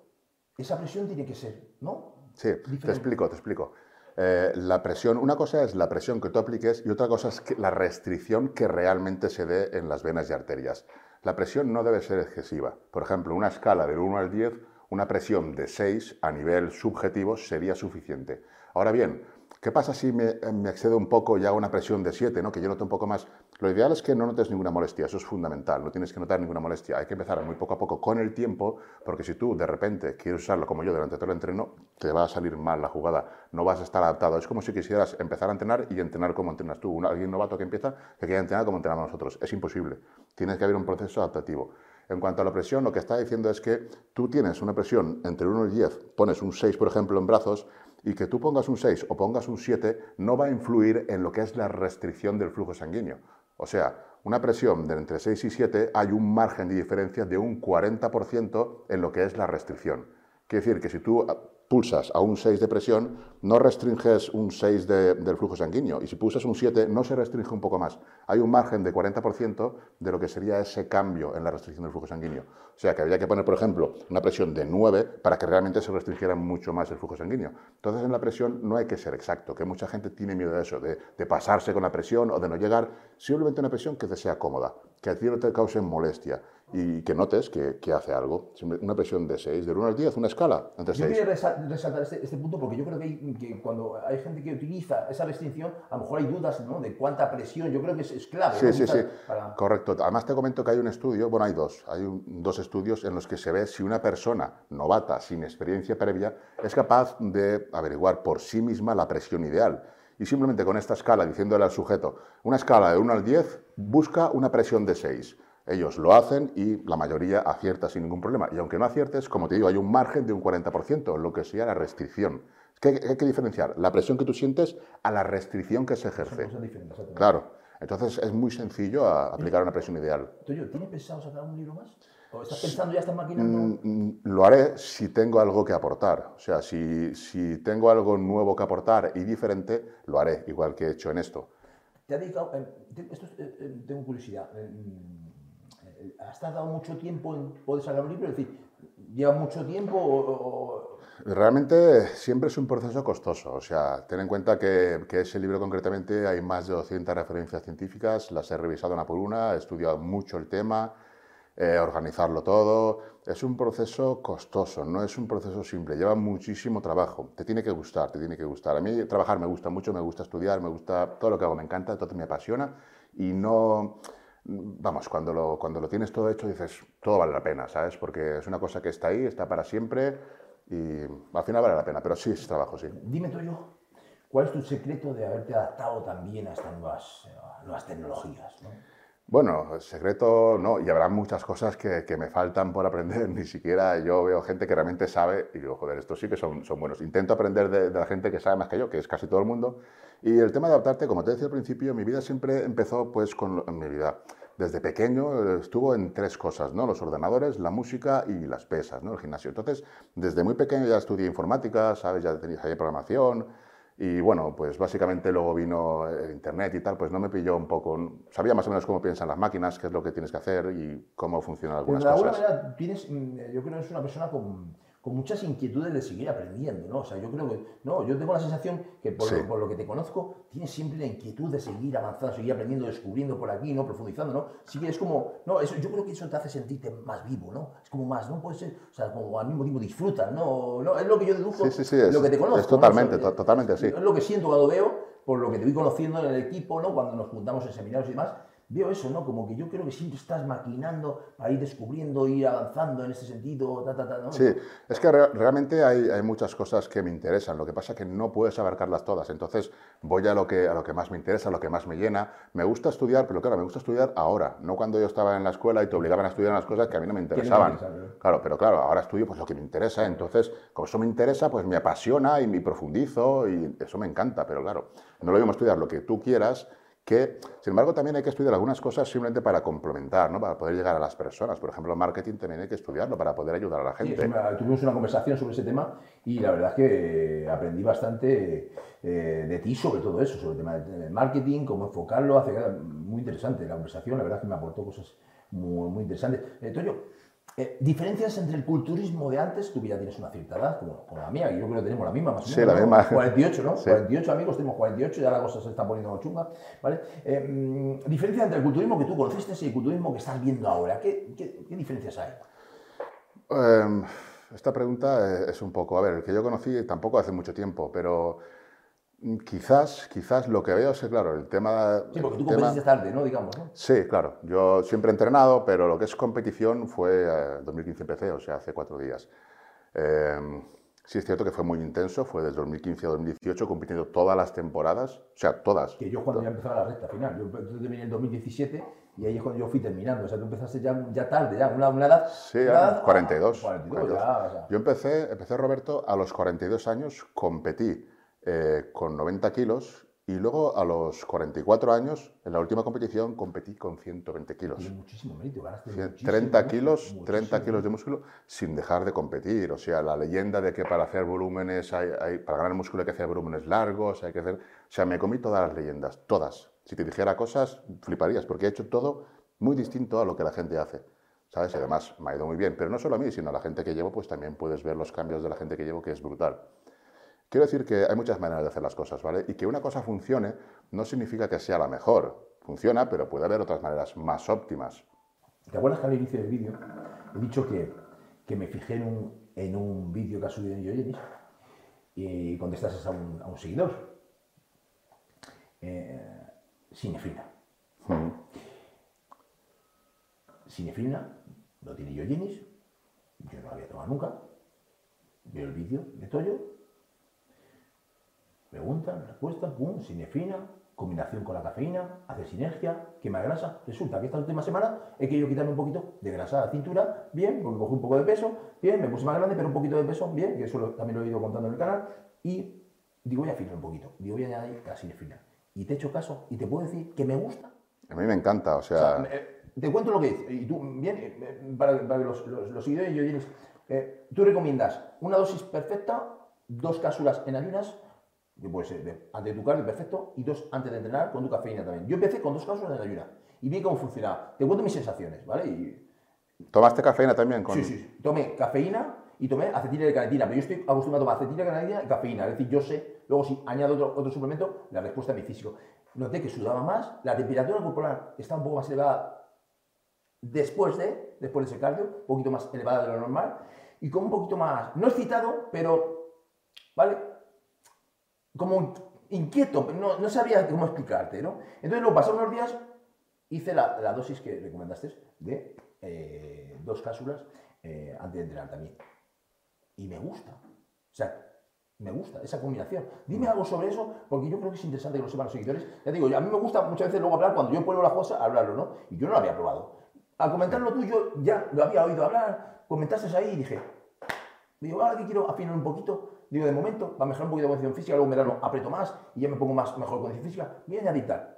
esa presión tiene que ser, ¿no? Sí, te explico, te explico. Eh, la presión, una cosa es la presión que tú apliques y otra cosa es la restricción que realmente se dé en las venas y arterias. La presión no debe ser excesiva. Por ejemplo, una escala del 1 al 10, una presión de 6 a nivel subjetivo sería suficiente. Ahora bien, ¿Qué pasa si me, me, un poco y hago una presión de 7, ¿no? que yo note un poco más? Lo ideal es que no notes ninguna molestia, eso es fundamental, no tienes que notar ninguna molestia. Hay que empezar muy poco a poco con el tiempo, porque si tú de repente quieres usarlo como yo durante todo el entreno, te va a salir mal la jugada, no vas a estar adaptado. Es como si quisieras empezar a entrenar y entrenar como entrenas tú. alguien novato que empieza que quiere entrenar como entrenamos nosotros. Es imposible. Tienes que haber un proceso adaptativo. En cuanto a la presión, lo que está diciendo es que tú tienes una presión entre 1 y 10, pones un 6, por ejemplo, en brazos, y que tú pongas un 6 o pongas un 7 no va a influir en lo que es la restricción del flujo sanguíneo. O sea, una presión de entre 6 y 7 hay un margen de diferencia de un 40% en lo que es la restricción. Quiere decir que si tú pulsas a un 6 de presión, no restringes un 6 del flujo sanguíneo. Y si pulsas un 7, no se restringe un poco más. Hay un margen de 40% de lo que sería ese cambio en la restricción del flujo sanguíneo. O sea, que habría que poner, por ejemplo, una presión de 9 para que realmente se restringiera mucho más el flujo sanguíneo. Entonces, en la presión no hay que ser exacto, que mucha gente tiene miedo de eso, de, de pasarse con la presión o de no llegar. Simplemente una presión que te sea cómoda, que a ti no te cause molestia y que notes que, que, hace algo. Una presión de 6, de 1 al 10, una escala entre 6. Yo quería resaltar este, este, punto porque yo creo que, que, cuando hay gente que utiliza esa restricción, a lo mejor hay dudas ¿no? de cuánta presión, yo creo que es, es clave. Sí, sí, sí, correcto. Además te comento que hay un estudio, bueno, hay dos, hay un, dos estudios en los que se ve si una persona novata, sin experiencia previa, es capaz de averiguar por sí misma la presión ideal. Y simplemente con esta escala, diciéndole al sujeto, una escala de 1 al 10, busca una presión de 6 ellos lo hacen y la mayoría acierta sin ningún problema. Y aunque no aciertes, como te digo, hay un margen de un 40%, lo que sería la restricción. ¿Qué hay que diferenciar? La presión que tú sientes a la restricción que se ejerce. Claro. Entonces es muy sencillo aplicar una presión ideal. ¿Tienes pensado sacar un libro más? ¿O estás pensando, ya estás maquinando? Mm, mm, lo haré si tengo algo que aportar. O sea, si, si tengo algo nuevo que aportar y diferente, lo haré, igual que he hecho en esto. ¿Te ha dedicado, eh, esto eh, eh, tengo curiosidad, ¿has tardado mucho tiempo en poder sacar un libro? Es decir, ¿lleva mucho tiempo o, Realmente siempre es un proceso costoso. O sea, ten en cuenta que, que, ese libro concretamente hay más de 200 referencias científicas, las he revisado una por una, he estudiado mucho el tema, eh, organizarlo todo. Es un proceso costoso, no es un proceso simple, lleva muchísimo trabajo. Te tiene que gustar, te tiene que gustar. A mí trabajar me gusta mucho, me gusta estudiar, me gusta todo lo que hago, me encanta, entonces me apasiona y no vamos, cuando lo, cuando lo tienes todo hecho dices, todo vale la pena, ¿sabes? Porque es una cosa que está ahí, está para siempre y al final vale la pena, pero sí es trabajo, sí. Dime tú yo, ¿cuál es tu secreto de haberte adaptado también a estas nuevas, eh, nuevas tecnologías? Bueno, el secreto no, y habrá muchas cosas que, que, me faltan por aprender, ni siquiera yo veo gente que realmente sabe, y digo, joder, estos sí que son, son buenos. Intento aprender de, de, la gente que sabe más que yo, que es casi todo el mundo, y el tema de adaptarte, como te decía al principio, mi vida siempre empezó pues con mi vida desde pequeño estuvo en tres cosas, ¿no? Los ordenadores, la música y las pesas, ¿no? El gimnasio. Entonces, desde muy pequeño ya estudié informática, ¿sabes? Ya tenía programación y bueno, pues básicamente luego vino el internet y tal, pues no me pilló un poco, sabía más o menos cómo piensan las máquinas, qué es lo que tienes que hacer y cómo funcionan algunas de alguna Manera, tienes, mm, yo creo que eres una persona con con muchas inquietudes de seguir aprendiendo, ¿no? O sea, yo creo que, no, yo tengo la sensación que por, lo, por lo, que te conozco, tienes siempre la inquietud de seguir avanzando, seguir aprendiendo, descubriendo por aquí, ¿no? Profundizando, ¿no? Sí que es como, no, eso, yo creo que eso te hace sentirte más vivo, ¿no? Es como más, ¿no? Puede ser, o sea, como al mismo tiempo disfrutas, ¿no? no es lo que yo deduzco, sí, sí, sí, es, lo que te conozco. Es totalmente, totalmente así. Es lo que siento cuando veo, por lo que te voy conociendo en el equipo, ¿no? Cuando nos juntamos en seminarios y demás, veo eso, ¿no? Como que yo creo que siempre estás maquinando para ir descubriendo, ir avanzando en ese sentido, ta, ta, ta, ¿no? Sí, es que re realmente hay, hay, muchas cosas que me interesan, lo que pasa es que no puedes abarcarlas todas, entonces voy a lo, que, a lo que más me interesa, a lo que más me llena. Me gusta estudiar, pero claro, me gusta estudiar ahora, no cuando yo estaba en la escuela y te obligaban a estudiar unas cosas que a mí no me interesaban. No claro, pero claro, ahora estudio pues lo que me interesa, entonces como eso me interesa, pues me apasiona y me profundizo y eso me encanta, pero claro, no lo mismo estudiar lo que tú quieras que, sin embargo, también hay que estudiar algunas cosas simplemente para complementar, ¿no? para poder llegar a las personas. Por ejemplo, el marketing también hay que estudiarlo para poder ayudar a la gente. Sí, tuvimos una conversación sobre ese tema y la verdad es que aprendí bastante eh, de ti sobre todo eso, sobre el tema del marketing, cómo enfocarlo. Hace, muy interesante la conversación, la verdad es que me aportó cosas muy, muy interesantes. Eh, eh, diferencias entre el culturismo de antes, tú que ya tienes una cierta edad, como, la mía, y yo creo que tenemos la misma más o menos. Sí, la misma. 48, ¿no? 48 amigos, tenemos 48, ya la cosa se está poniendo chunga, ¿vale? Eh, diferencia entre el culturismo que tú conociste y el culturismo que estás viendo ahora, ¿qué, qué, qué diferencias hay? Em, esta pregunta es un poco, a ver, el que yo conocí tampoco hace mucho tiempo, pero Quizás, quizás lo que veo es, claro, el tema... Sí, porque tú competiste tarde, ¿no? Digamos, ¿no? Sí, claro. Yo siempre he entrenado, pero lo que es competición fue eh, 2015 empecé, o sea, hace cuatro días. Eh, sí es cierto que fue muy intenso, fue desde 2015 a 2018 compitiendo todas las temporadas, o sea, todas. Que yo cuando ya empezaba la recta final, yo terminé en 2017 Y ahí es cuando yo fui terminando. O sea, tú empezaste ya, ya tarde, ya, una, una edad. Sí, una ya, edad- 42. 42, ya, o sea. Yo empecé, empecé, Roberto, a los 42 años competí eh, con 90 kilos y luego a los 44 años, en la última competición, competí con 120 kilos. Tiene muchísimo mérito, ganaste Cien- muchísimo, 30 ¿no? kilos, Muchísimo. 30 kilos de músculo sin dejar de competir. O sea, la leyenda de que para hacer volúmenes, hay, hay- para ganar músculo hay que hacer volúmenes largos, hay que hacer... O sea, me comí todas las leyendas, todas. Si te dijera cosas, fliparías, porque he hecho todo muy distinto a lo que la gente hace. ¿Sabes? Y además me ha ido muy bien. Pero no solo a mí, sino a la gente que llevo, pues también puedes ver los cambios de la gente que llevo, que es brutal. Quiero decir que hay muchas maneras de hacer las cosas, ¿vale? Y que una cosa funcione no significa que sea la mejor. Funciona, pero puede haber otras maneras más óptimas. ¿Te acuerdas que al inicio del vídeo he dicho que, que me fijé en un, en un vídeo que ha subido en Yoyenis y contestaste a un, a un seguidor? Eh, sinefrina. Mm. Sinefrina lo tiene Yoyenis, yo no la había tomado nunca. Veo el vídeo de Toyo, pregunta, respuesta, pum, sinefrina, combinación con la cafeína, hace sinergia, quema grasa. Resulta que esta última semana he querido quitarme un poquito de grasa a la cintura, bien, porque cogí un poco de peso, bien, me puse más grande, pero un poquito de peso, bien, que eso lo- también lo he ido contando en el canal, y digo, voy a afinar un poquito, digo, voy a añadir la sinefrina. Y te he hecho caso, y te puedo decir que me gusta, A mí me encanta, o o sea, sea, eh, te cuento lo que dice. Y tú, bien, eh, para, para los, los, los seguidores y oyentes, eh, tú recomiendas una dosis perfecta, dos cápsulas en ayunas, que puede ser de- antes de tu cardio, perfecto, y dos antes de entrenar con tu cafeína también. Yo empecé con dos cápsulas en ayunas y vi cómo funcionaba. Te cuento mis sensaciones, ¿vale? Y, ¿tomaste cafeína también? Con... Sí, sí, sí. Tomé cafeína y tomé acetina de carnitina, pero yo estoy acostumbrado a tomar acetina de carnitina y cafeína. Es decir, yo sé, luego si añado otro, otro suplemento, la respuesta es mi físico. Noté que sudaba más, la temperatura corporal estaba un poco más elevada después de, después de ese cardio, un poquito más elevada de lo normal, y como un poquito más, no excitado, pero, ¿vale? Como inquieto, no, no sabía cómo explicarte, ¿no? Entonces luego pasaron unos días, hice la, la dosis que recomendaste de eh, dos cápsulas eh, antes de entrenar también. Y me gusta. O sea, me gusta esa combinación. Dime algo sobre eso, porque yo creo que es interesante que lo sepan los seguidores. Ya digo, a mí me gusta muchas veces luego hablar, cuando yo pongo la cosa, hablarlo, ¿no? Y yo no lo había probado. Al comentarlo tú, yo ya lo había oído hablar, comentaste ahí y dije, digo, ahora que quiero afinar un poquito, digo, de momento, va a mejorar un poquito de condición física, luego en verano aprieto más y ya me pongo más, mejor condición física, voy a añadir tal.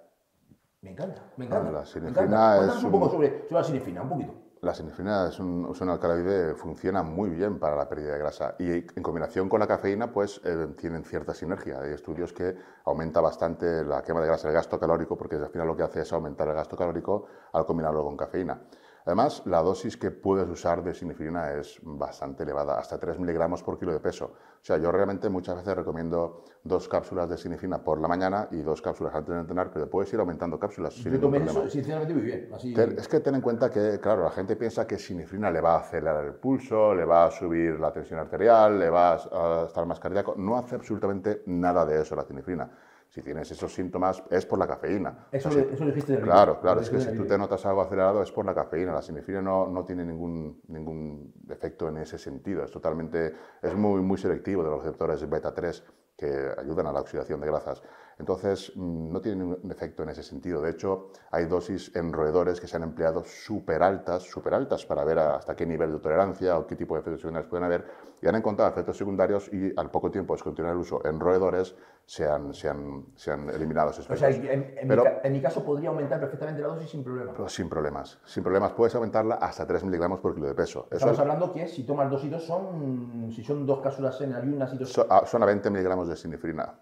Me encanta, me encanta. La encanta. es un poco sobre, sobre la sinefrina, un poquito. La sinefrina es un, es un alcaloide, funciona muy bien para la pérdida de grasa y en combinación con la cafeína pues eh, tienen cierta sinergia. Hay estudios que aumenta bastante la quema de grasa, el gasto calórico, porque al final lo que hace es aumentar el gasto calórico al combinarlo con cafeína. Además, la dosis que puedes usar de sinefrina es bastante elevada, hasta 3 miligramos por kilo de peso. O sea, yo realmente muchas veces recomiendo dos cápsulas de sinefrina por la mañana y dos cápsulas antes de entrenar, pero puedes ir aumentando cápsulas sin Yo tomé eso, sinceramente, muy bien. Así, es que ten en cuenta que, claro, la gente piensa que sinefrina le va a acelerar el pulso, le va a subir la tensión arterial, le va a estar más cardíaco. No hace absolutamente nada de eso la sinefrina. Si tienes esos síntomas es por la cafeína. eso, O sea, lo- eso lo dijiste Claro, claro, es que si tú te notas algo acelerado es por la cafeína. La sinefrina no, no tiene ningún, ningún efecto en ese sentido. Es totalmente, es muy, muy selectivo de los receptores beta 3 que ayudan a la oxidación de grasas. Entonces, mm, no tiene ningún efecto en ese sentido. De hecho, hay dosis en roedores que se han empleado súper altas, súper altas para ver hasta qué nivel de tolerancia o qué tipo de efectos secundarios pueden haber. Y han encontrado efectos secundarios y al poco tiempo de descontinuar el uso en roedores se han, se han, se han eliminado esos O sea, efectos. en, en Pero- mi, en mi caso podría aumentar perfectamente la dosis sin problema. Pero sin problemas. Sin problemas. Puedes aumentarla hasta 3 miligramos por kilo de peso. Eso Estamos es- hablando que si tomas dos y dos son, si son dos cápsulas en ayunas y dos... so- a- son a 20 miligramos de sinefrina.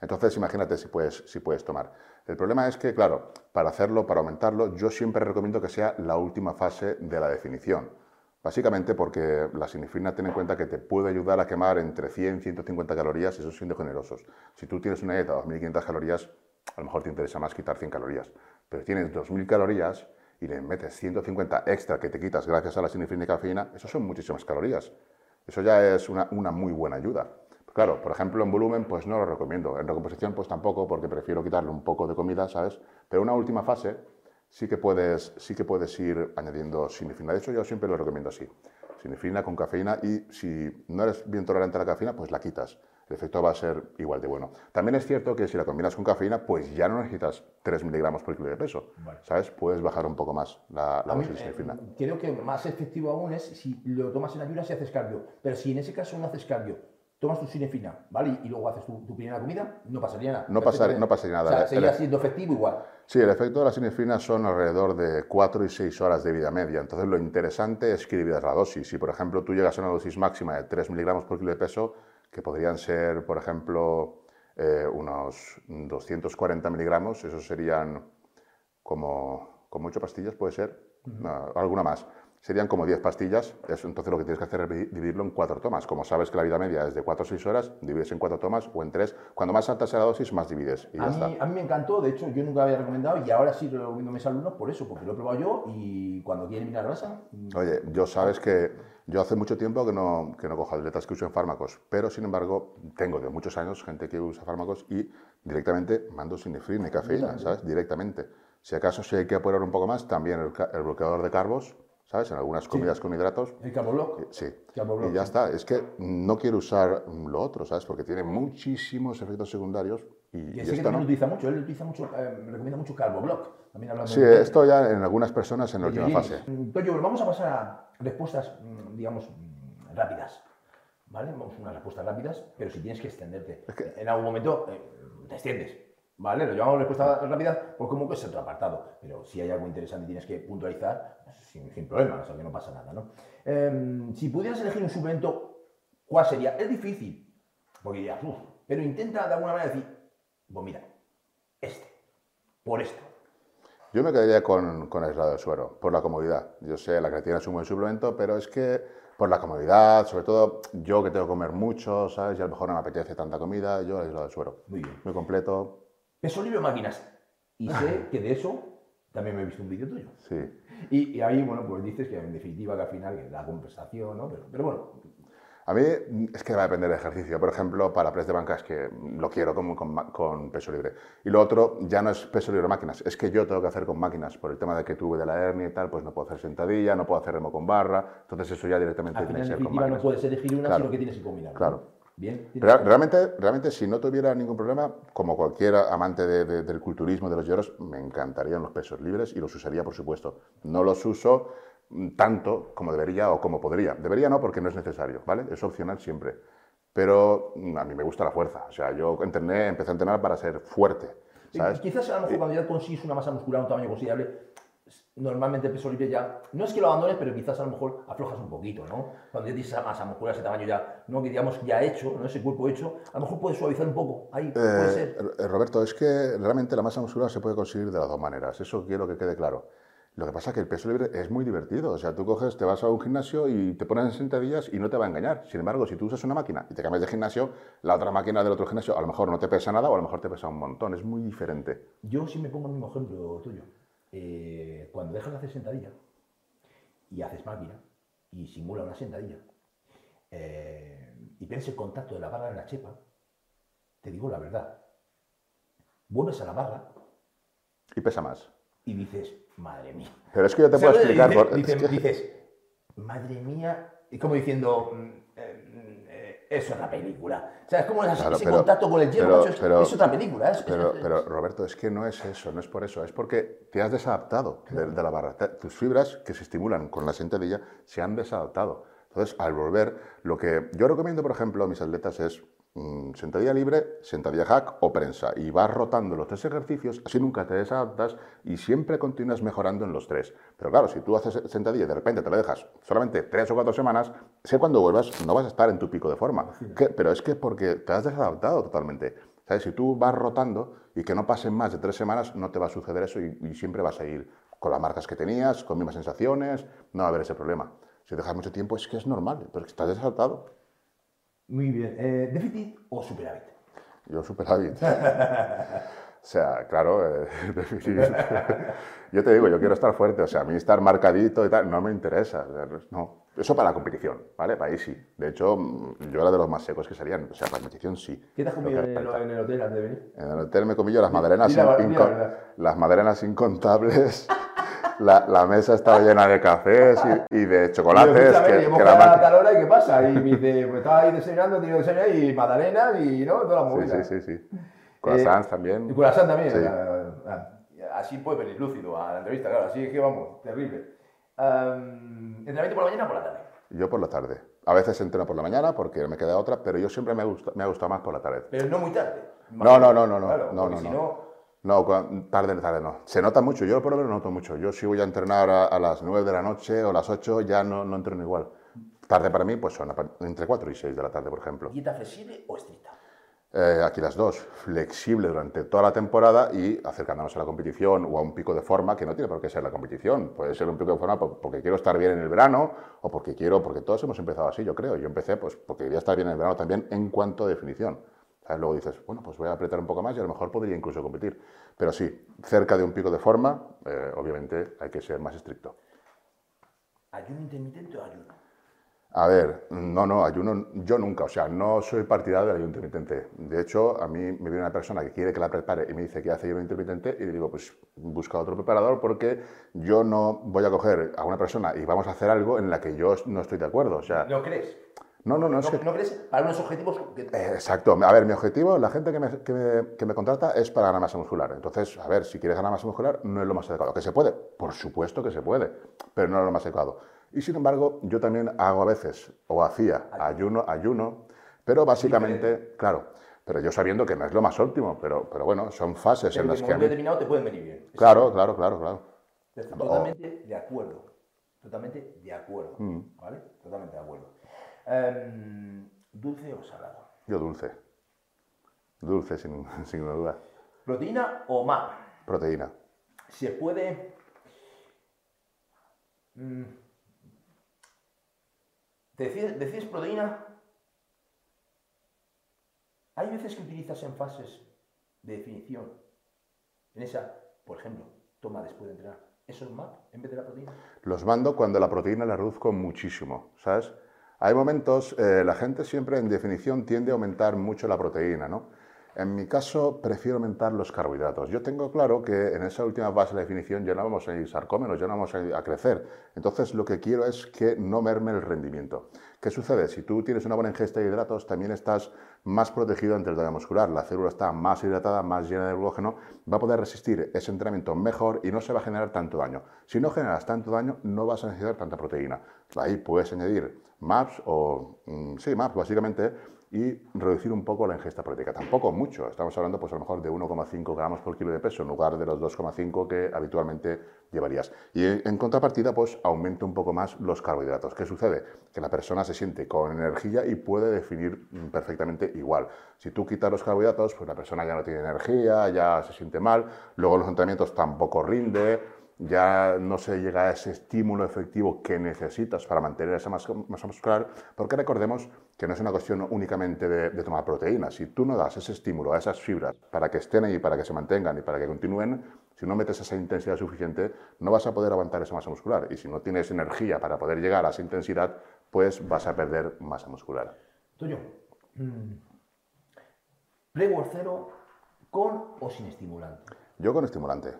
Entonces, imagínate si puedes, si tomar. El problema es que, claro, para hacerlo, para aumentarlo, yo siempre recomiendo que sea la última fase de la definición. Básicamente porque la sinefrina, ten en cuenta que te puede ayudar a quemar entre 100 y 150 calorías, eso siendo generosos. Si tú tienes una dieta de 2.500 calorías, a lo mejor te interesa más quitar 100 calorías. Pero tienes 2.000 calorías y le metes 150 extra que te quitas gracias a la sinefrina y cafeína, eso son muchísimas calorías. Eso ya es una muy buena ayuda. Claro, por ejemplo, en volumen, pues no lo recomiendo. En recomposición, pues tampoco, porque prefiero quitarle un poco de comida, ¿sabes? Pero una última fase sí que puedes, sí que puedes ir añadiendo sinefrina. De hecho, yo siempre lo recomiendo así. Sinefrina con cafeína y si no eres bien tolerante a la cafeína, pues la quitas. el efecto va a ser igual de bueno. También es cierto que si la combinas con cafeína, pues ya no necesitas 3 miligramos por kilo de peso, ¿sabes? Puedes bajar un poco más la, la dosis de sinefrina. Eh, creo que más efectivo aún es si lo tomas en ayunas y haces cardio. Pero si en ese caso no haces cardio, tomas tu sinefina, ¿vale? Y luego haces tu, primera comida, no pasaría nada. No, pasaría, no pasaría nada. O sea, siendo efectivo igual. Sí, el efecto de la sinefrina son alrededor de 4 y 6 horas de vida media. Entonces, lo interesante es que dividas la dosis. Si, por ejemplo, tú llegas a una dosis máxima de 3 miligramos por kilo de peso, que podrían ser, por ejemplo, eh, unos 240 miligramos, eso serían como, como 8 pastillas, puede ser, alguna más serían como 10 pastillas. entonces lo que tienes que hacer es dividirlo en 4 tomas. Como sabes que la vida media es de 4 o 6 horas, divides en 4 tomas o en 3. Cuando más alta sea la dosis, más divides. Y a, ya mí, está. a mí me encantó, de hecho yo nunca había recomendado y ahora sí lo recomiendo a mis alumnos por eso, porque lo he probado yo y cuando quieren mirar grasa... Mm. Oye, yo sabes que yo hace mucho tiempo que no, que no cojo atletas que usen fármacos, pero sin embargo tengo de muchos años gente que usa fármacos y directamente mando sinefrina y cafeína, ¿sabes? Directamente. Si acaso si hay que apurar un poco más, también el bloqueador de carbos ¿sabes? En algunas comidas con hidratos. El carboblock. Eh, sí. y ya está. Es que no quiero usar lo otro, ¿sabes? Porque tiene muchísimos efectos secundarios. Y, y, y que también lo utiliza mucho. Él utiliza mucho, eh, recomienda mucho carboblock. También sí, esto ya en algunas personas en la última fase. Toyo, vamos a pasar a respuestas, mm, digamos, mm, rápidas. ¿Vale? Vamos a unas respuestas rápidas, pero si tienes que extenderte. En algún momento eh, te extiendes. ¿Vale? Lo llamamos respuesta rápida porque como que es otro apartado. Pero si hay algo interesante y tienes que puntualizar, pues, sin, sin problema, o sea que no pasa nada, ¿no? Em, si pudieras elegir un suplemento, ¿cuál sería? Es difícil, porque ya, uff, pero intenta de alguna manera decir, pues mira, este, por esto. Yo me quedaría con, con aislado de suero, por la comodidad. Yo sé, la creatina es un buen suplemento, pero es que por la comodidad, sobre todo yo que tengo que comer mucho, ¿sabes? Y a lo mejor no me apetece tanta comida, yo aislado de suero. Muy bien. Muy completo, Peso libre máquinas. Y sé que de eso también me he visto un vídeo tuyo. Sí. Y, ahí, bueno, pues dices que en definitiva que al final que la compensación, ¿no? Pero, bueno. A mí es que va a depender del ejercicio. Por ejemplo, para press de banca es que lo quiero con, con, peso libre. Y lo otro ya no es peso libre máquinas, es que yo tengo que hacer con máquinas. Por el tema de que tuve de la hernia y tal, pues no puedo hacer sentadilla, no puedo hacer remo con barra. Entonces eso ya directamente tiene que ser con máquinas. no puedes elegir una, sino que tienes que combinar. Claro. Bien. realmente, realmente, si no tuviera ningún problema, como cualquier amante del culturismo, de los lloros, me encantarían los pesos libres y los usaría, por supuesto. No los uso tanto como debería o como podría. Debería no, porque no es necesario, ¿vale? Es opcional siempre. Pero mm, a mí me gusta la fuerza. O sea, yo entrené, empecé a entrenar para ser fuerte. ¿sabes? quizás a lo mejor cuando ya consigues una masa muscular, un tamaño considerable, normalmente el peso libre ya, no es que lo abandones, pero quizás a lo mejor aflojas un poquito, ¿no? Cuando ya tienes esa masa muscular, ese tamaño ya, ¿no? que digamos ya hecho, ¿no? ese cuerpo hecho, a lo mejor puedes suavizar un poco, ahí puede eh, ser. Eh, Roberto, es que realmente la masa muscular se puede conseguir de las dos maneras, eso quiero que quede claro. Lo que pasa es que el peso libre es muy divertido. O sea, tú coges, te vas a un gimnasio y te pones en sentadillas y no te va a engañar. Sin embargo, si tú usas una máquina y te cambias de gimnasio, la otra máquina del otro gimnasio a lo mejor no te pesa nada o a lo mejor te pesa un montón. Es muy diferente. Yo sí me pongo el mismo ejemplo tuyo. Eh, cuando dejas de hacer sentadilla y haces máquina y simula una sentadilla eh, y ves el contacto de la barra en la chepa, te digo la verdad, vuelves a la barra y pesa más. Y dices, madre mía. Pero es que yo te puedo explicar. Dices, madre mía, y como diciendo, mm, es la película. O sea, es como ese contacto con el hielo, es, otra película. pero, Roberto, es que no es eso, no es por eso, es porque te has desadaptado de, la barra. Tus fibras que se estimulan con la sentadilla se han desadaptado. Entonces, al volver, lo que yo recomiendo, por ejemplo, a mis atletas es Mm, sentadilla libre, sentadilla hack o prensa. Y vas rotando los tres ejercicios, así nunca te desadaptas y siempre continúas mejorando en los tres. Pero claro, si tú haces sentadilla y de repente te la dejas solamente tres o cuatro semanas, sé cuando vuelvas no vas a estar en tu pico de forma. Pero es que porque te has desadaptado totalmente. ¿Sabes? Si tú vas rotando y que no pasen más de tres semanas, no te va a suceder eso y, y siempre vas a ir con las marcas que tenías, con mismas sensaciones, no va a haber ese problema. Si dejas mucho tiempo es que es normal, pero estás desadaptado. Muy bien. Eh, ¿Déficit o superávit? Yo superávit. o sea, claro, eh, yo te digo, yo quiero estar fuerte. O sea, a mí estar marcadito y tal no me interesa. No. Eso para la competición, ¿vale? Para ahí sí. De hecho, yo era de los más secos que salían. O sea, para la competición sí. ¿Qué te has comido en el, hotel antes de venir? En el hotel me comí yo las madrenas, las madrenas incontables. la, la mesa estaba llena de cafés y, y de chocolates. Y que, que, que la a tal hora y qué pasa. Y me dice, pues estaba ahí desayunando, tenía desayunar y magdalena y no, toda la Sí, movida. sí, sí, sí. Croissants también. Y Curasán también. Sí. ah, ah, Así puede venir lúcido a la entrevista, claro. Así es que vamos, terrible. Um, ¿Entrenamiento por la mañana o por la tarde? Yo por la tarde. A veces entreno por la mañana porque me queda otra, pero yo siempre me, gusta, me ha gustado más por la tarde. Pero no muy tarde. No, no, no, no, no, Claro, no, porque no, si no. No, tarde, tarde no. Se nota mucho, yo por lo menos noto mucho. Yo si voy a entrenar a, a las 9 de la noche o las 8 ya no, no entreno igual. Tarde para mí pues son entre 4 y 6 de la tarde, por ejemplo. ¿dieta flexible o estricta? Eh, aquí las dos, flexible durante toda la temporada y acercándonos a la competición o a un pico de forma que no tiene por qué ser la competición. Puede ser un pico de forma por- porque quiero estar bien en el verano o porque quiero, porque todos hemos empezado así, yo creo. Yo empecé pues porque quería estar bien en el verano también en cuanto a definición. ¿Sabes? Luego dices, bueno, pues voy a apretar un poco más y a lo mejor podría incluso competir. Pero sí, cerca de un pico de forma, eh, obviamente hay que ser más estricto. ¿Ayuno intermitente o ayuno? A ver, no, no, ayuno yo nunca, o sea, no soy partidario del ayuno intermitente. De hecho, a mí me viene una persona que quiere que la prepare y me dice que hace ayuno intermitente y le digo, pues busca otro preparador porque yo no voy a coger a una persona y vamos a hacer algo en la que yo no estoy de acuerdo. O sea, ¿No crees? No, no, no, ¿No, es que... no crees para unos objetivos que... Eh, Exacto. A ver, mi objetivo, la gente que me, que, me, que me contrata es para ganar masa muscular. Entonces, a ver, si quieres ganar masa muscular, no es lo más adecuado. ¿Que se puede? Por supuesto que se puede, pero no es lo más adecuado. Y sin embargo, yo también hago a veces, o hacía, ayuno, ayuno, pero básicamente, claro, pero yo sabiendo que no es lo más óptimo, pero, pero bueno, son fases pero en en las un que a momento mí... determinado te pueden venir bien. Claro, claro, claro, claro. Totalmente de acuerdo. Totalmente de acuerdo. Mm. ¿Vale? Totalmente de acuerdo. Em, ¿Dulce o salado? Yo dulce. Dulce, sin, sin ninguna duda. ¿Proteína o MAP? Proteína. Se puede. mm, ¿Decides, decides proteína? Hay veces que utilizas en fases de definición. En esa, por ejemplo, toma después de entrenar. ¿Eso es MAP en vez de la proteína? Los mando cuando la proteína la reduzco muchísimo, ¿sabes? Hay momentos, eh, la gente siempre en definición tiende a aumentar mucho la proteína, ¿no? En mi caso, prefiero aumentar los carbohidratos. Yo tengo claro que en esa última fase de definición ya no vamos a ir sarcómenos, ya no vamos a, a crecer. Entonces, lo que quiero es que no merme el rendimiento. ¿Qué sucede? Si tú tienes una buena ingesta de hidratos, también estás más protegido ante el daño muscular. La célula está más hidratada, más llena de glucógeno, va a poder resistir ese entrenamiento mejor y no se va a generar tanto daño. Si no generas tanto daño, no vas a necesitar tanta proteína. Ahí puedes añadir MAPS o, mm, sí, MAPS básicamente, y reducir un poco la ingesta proteica. Tampoco mucho, estamos hablando pues a lo mejor de 1,5 gramos por kilo de peso en lugar de los 2,5 que habitualmente llevarías. Y en contrapartida, pues aumenta un poco más los carbohidratos. ¿Qué sucede? Que la persona se siente con energía y puede definir mm, perfectamente igual. Si tú quitas los carbohidratos, pues la persona ya no tiene energía, ya se siente mal, luego los entrenamientos tampoco rinde, ya no se llega a ese estímulo efectivo que necesitas para mantener esa masa muscular, porque recordemos que no es una cuestión únicamente de, de tomar proteínas. Si tú no das ese estímulo a esas fibras para que estén ahí, para que se mantengan y para que continúen, si no metes esa intensidad suficiente, no vas a poder aguantar esa masa muscular. Y si no tienes energía para poder llegar a esa intensidad, pues vas a perder masa muscular. Toño, mm, ¿Pre-World Zero con o sin estimulante? Yo con estimulante.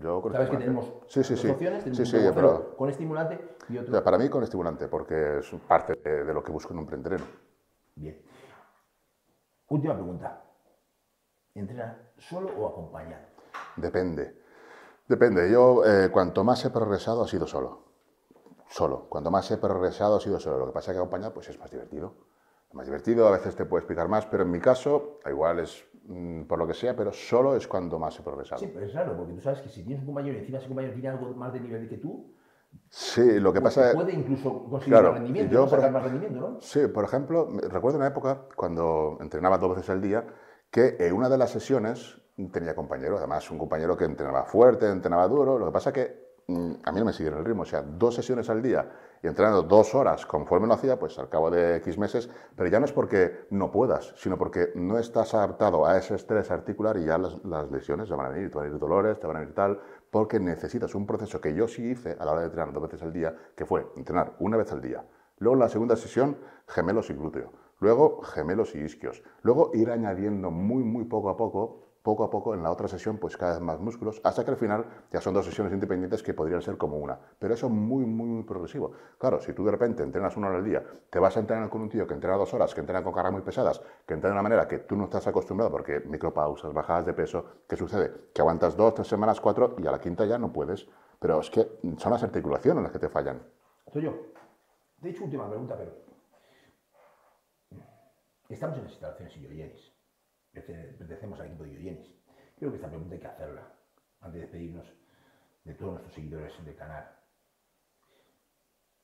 Yo con Sabes que tenemos sí, sí, sí. opciones, Sí, sí, pero- con estimulante y O otro... sea, para mí con estimulante, porque es parte de, de lo que busco en un preentreno. Bien. Última pregunta. ¿Entrena solo o acompañado? Depende. Depende. Yo, eh, cuanto más he progresado, ha sido solo. Solo. Cuanto más he progresado, ha sido solo. Lo que pasa es que acompañado, pues es más divertido. Es más divertido, a veces te puedo explicar más, pero en mi caso, igual es por lo que sea, pero solo es cuando más he progresado. Sí, pero es raro, porque tú sabes que si tienes un compañero y encima ese compañero tiene algo más de nivel que tú, Sí, lo que pues pasa es... puede incluso conseguir Claro, más rendimiento, yo por- más rendimiento, ¿no? Sí, por ejemplo, recuerdo una época cuando entrenaba dos veces al día que en una de las sesiones tenía compañero, además un compañero que entrenaba fuerte, entrenaba duro. Lo que pasa que mm, a mí no me sigue el ritmo, o sea, dos sesiones al día y entrenando dos horas conforme lo hacía, pues al cabo de X meses, pero ya no es porque no puedas, sino porque no estás adaptado a ese estrés articular y ya las, lesiones te van a venir, te van a venir dolores, te van a venir tal, porque necesitas un proceso que yo sí hice a la hora de entrenar dos veces al día, que fue entrenar una vez al día. Luego la segunda sesión, gemelos y glúteo. Luego gemelos y isquios. Luego ir añadiendo muy, muy poco a poco poco a poco en la otra sesión pues cada vez más músculos, hasta que al final ya son dos sesiones independientes que podrían ser como una. Pero eso muy, muy, muy progresivo. Claro, si tú de repente entrenas una hora al día, te vas a entrenar con un tío que entrena dos horas, que entrena con cargas muy pesadas, que entrena de una manera que tú no estás acostumbrado, porque micropausas, bajadas de peso, ¿qué sucede? Que aguantas dos, tres semanas, cuatro y a la quinta ya no puedes. Pero es que son las articulaciones las que te fallan. Soy yo. De hecho, última pregunta, pero... Estamos en las instalaciones Yoyenis. Pertenecemos al equipo de Yoyenis. Creo que esta pregunta hay que hacerla antes de despedirnos de todos nuestros seguidores del canal.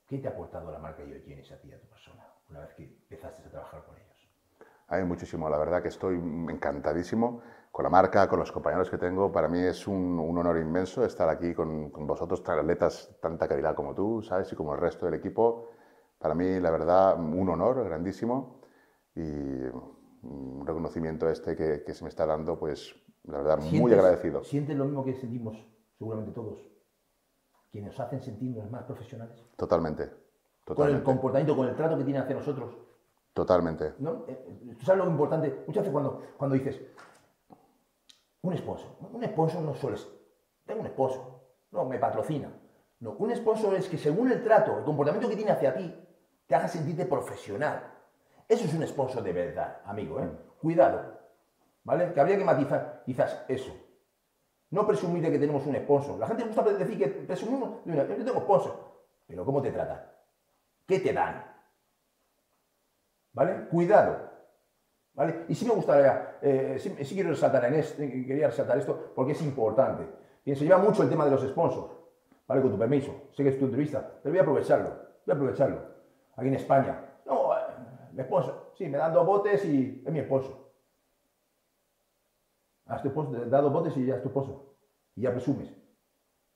¿Qué te ha aportado la marca Yoyenis a ti, a tu persona, una vez que empezaste a trabajar con ellos? Hay muchísimo, la verdad que estoy encantadísimo con la marca, con los compañeros que tengo. Para mí es un, honor inmenso estar aquí con, con vosotros, atletas tanta calidad como tú, ¿sabes? Y como el resto del equipo. Para mí, la verdad, un honor grandísimo y un reconocimiento este que, que se me está dando, pues la verdad, muy agradecido. ¿Sientes lo mismo que sentimos seguramente todos? Que nos hacen sentirnos más profesionales. Totalmente. totalmente. Con el comportamiento, con el trato que tienen hacia nosotros. Totalmente. ¿No? Eh, ¿Tú sabes lo importante? Muchas veces cuando, cuando dices, un sponsor, un sponsor no solo es, tengo un sponsor, no, me patrocina. No, un sponsor es que según el trato, el comportamiento que tiene hacia ti, te haga sentirte profesional. Eso es un sponsor de verdad, amigo. ¿eh? Cuidado. ¿Vale? Que habría que matizar quizás eso. No presumir de que tenemos un sponsor. La gente gusta decir que presumimos de una, yo tengo sponsor. Pero ¿cómo te tratan? ¿Qué te dan? ¿Vale? Cuidado. ¿Vale? Y sí me gustaría, eh, sí, quiero resaltar en esto, quería resaltar esto porque es importante. se lleva mucho el tema de los sponsors. ¿Vale? Con tu permiso. Sé que es tu entrevista, pero voy a aprovecharlo. Voy a aprovecharlo. Aquí en España. Mi sponsor. Sí, me dan dos botes y es mi sponsor. Has tu dado botes y ya es tu esposo. Y ya presumes.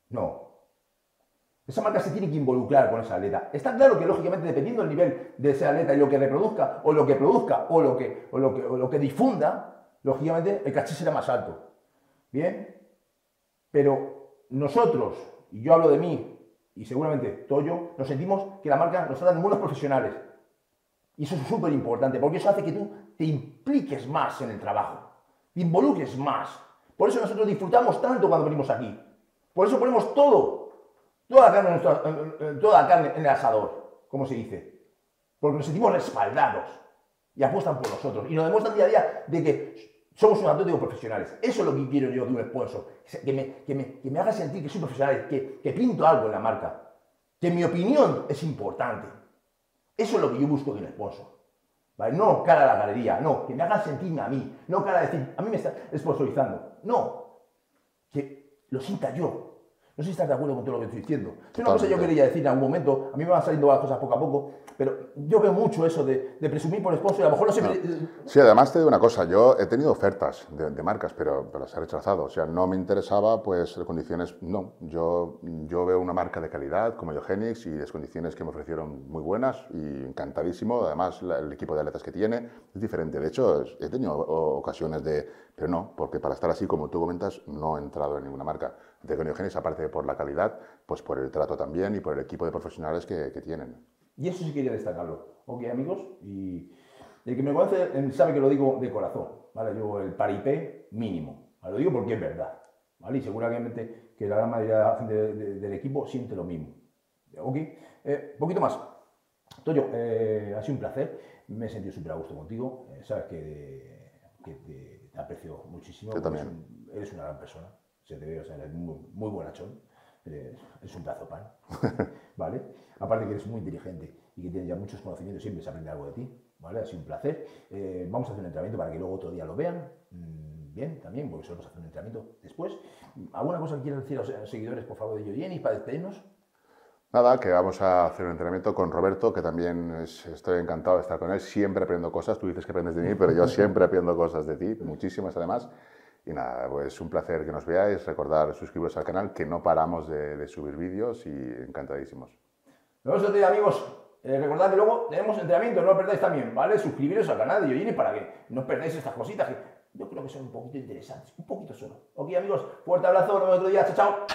No. Esa marca se tiene que involucrar con esa atleta. Está claro que, lógicamente, dependiendo del nivel de esa atleta y lo que reproduzca, o lo que produzca, o lo que, o lo que, lo que difunda, lógicamente, el caché será más alto. ¿Bien? Pero nosotros, y yo hablo de mí, y seguramente Toyo, nos sentimos que la marca nos trata como unos profesionales. Y eso es súper importante, porque eso hace que tú te impliques más en el trabajo involucres más. Por eso nosotros disfrutamos tanto cuando venimos aquí. Por eso ponemos todo, toda la carne, en, toda la carne en el asador, como se dice. Porque nos sentimos respaldados y apuestan por nosotros. Y nos demuestran día a día de que somos unos atléticos profesionales. Eso es lo que quiero yo de un sponsor. Que me, que que me haga sentir que soy profesional, que pinto algo en la marca. Que mi opinión es importante. Eso es lo que yo busco de un sponsor. No cara a la galería, no, que me hagan sentirme a mí, no cara a decir, a mí me está sponsorizando, no, que lo sienta yo, no sé si estás de acuerdo con todo lo que estoy diciendo. Es una cosa que yo quería decir en algún momento, a mí me van saliendo las cosas poco a poco, pero yo veo mucho eso de, presumir por sponsor y a lo mejor no se Sí, además te digo una cosa, yo he tenido ofertas de, marcas, pero, pero las he rechazado. O sea, no me interesaba, pues, las condiciones, no. Yo, yo veo una marca de calidad como Eugenix y las condiciones que me ofrecieron muy buenas y encantadísimo. Además, el equipo de atletas que tiene es diferente. De hecho, he tenido ocasiones de, pero no, porque para estar así, como tú comentas, no he entrado en ninguna marca de Coniogenes, aparte por la calidad, pues por el trato también y por el equipo de profesionales que, que tienen. Y eso sí quería destacarlo. Ok, amigos, y el que me conoce em, sabe que lo digo de corazón, ¿vale? Yo el paripé mínimo, lo digo porque es verdad, ¿vale? Y seguramente que la gran mayoría de la gente del equipo siente lo mismo. Ok, eh, poquito más. Toyo, eh, ha sido un placer, me he sentido súper a gusto contigo, eh, sabes que, que te, aprecio muchísimo. Yo también. eres una gran persona se te ve, o sea, eres muy, muy bonachón, eres, un pedazo pan, ¿vale? Aparte que eres muy inteligente y que tienes ya muchos conocimientos, siempre se aprende algo de ti, ¿vale? Ha sido un placer. Eh, vamos a hacer un entrenamiento para que luego otro día lo vean, mm, bien, también, porque solemos hacer un entrenamiento después. ¿Alguna cosa que quieras decir a los seguidores, por favor, de Yoyeni, para despedirnos? Nada, que vamos a hacer un entrenamiento con Roberto, que también estoy encantado de estar con él. Siempre aprendo cosas. Tú dices que aprendes de mí, pero yo siempre aprendo cosas de ti, muchísimas además. Y nada, pues un placer que nos veáis, recordar suscribiros al canal, que no paramos de, subir vídeos y encantadísimos. Nos vemos amigos. Eh, recordad que luego tenemos entrenamiento, no lo perdáis también, ¿vale? Suscribiros al canal de Yoyini para que no perdáis estas cositas que yo creo que son un poquito interesantes, un poquito solo. Ok amigos, fuerte abrazo, nos vemos otro día, chao, chao.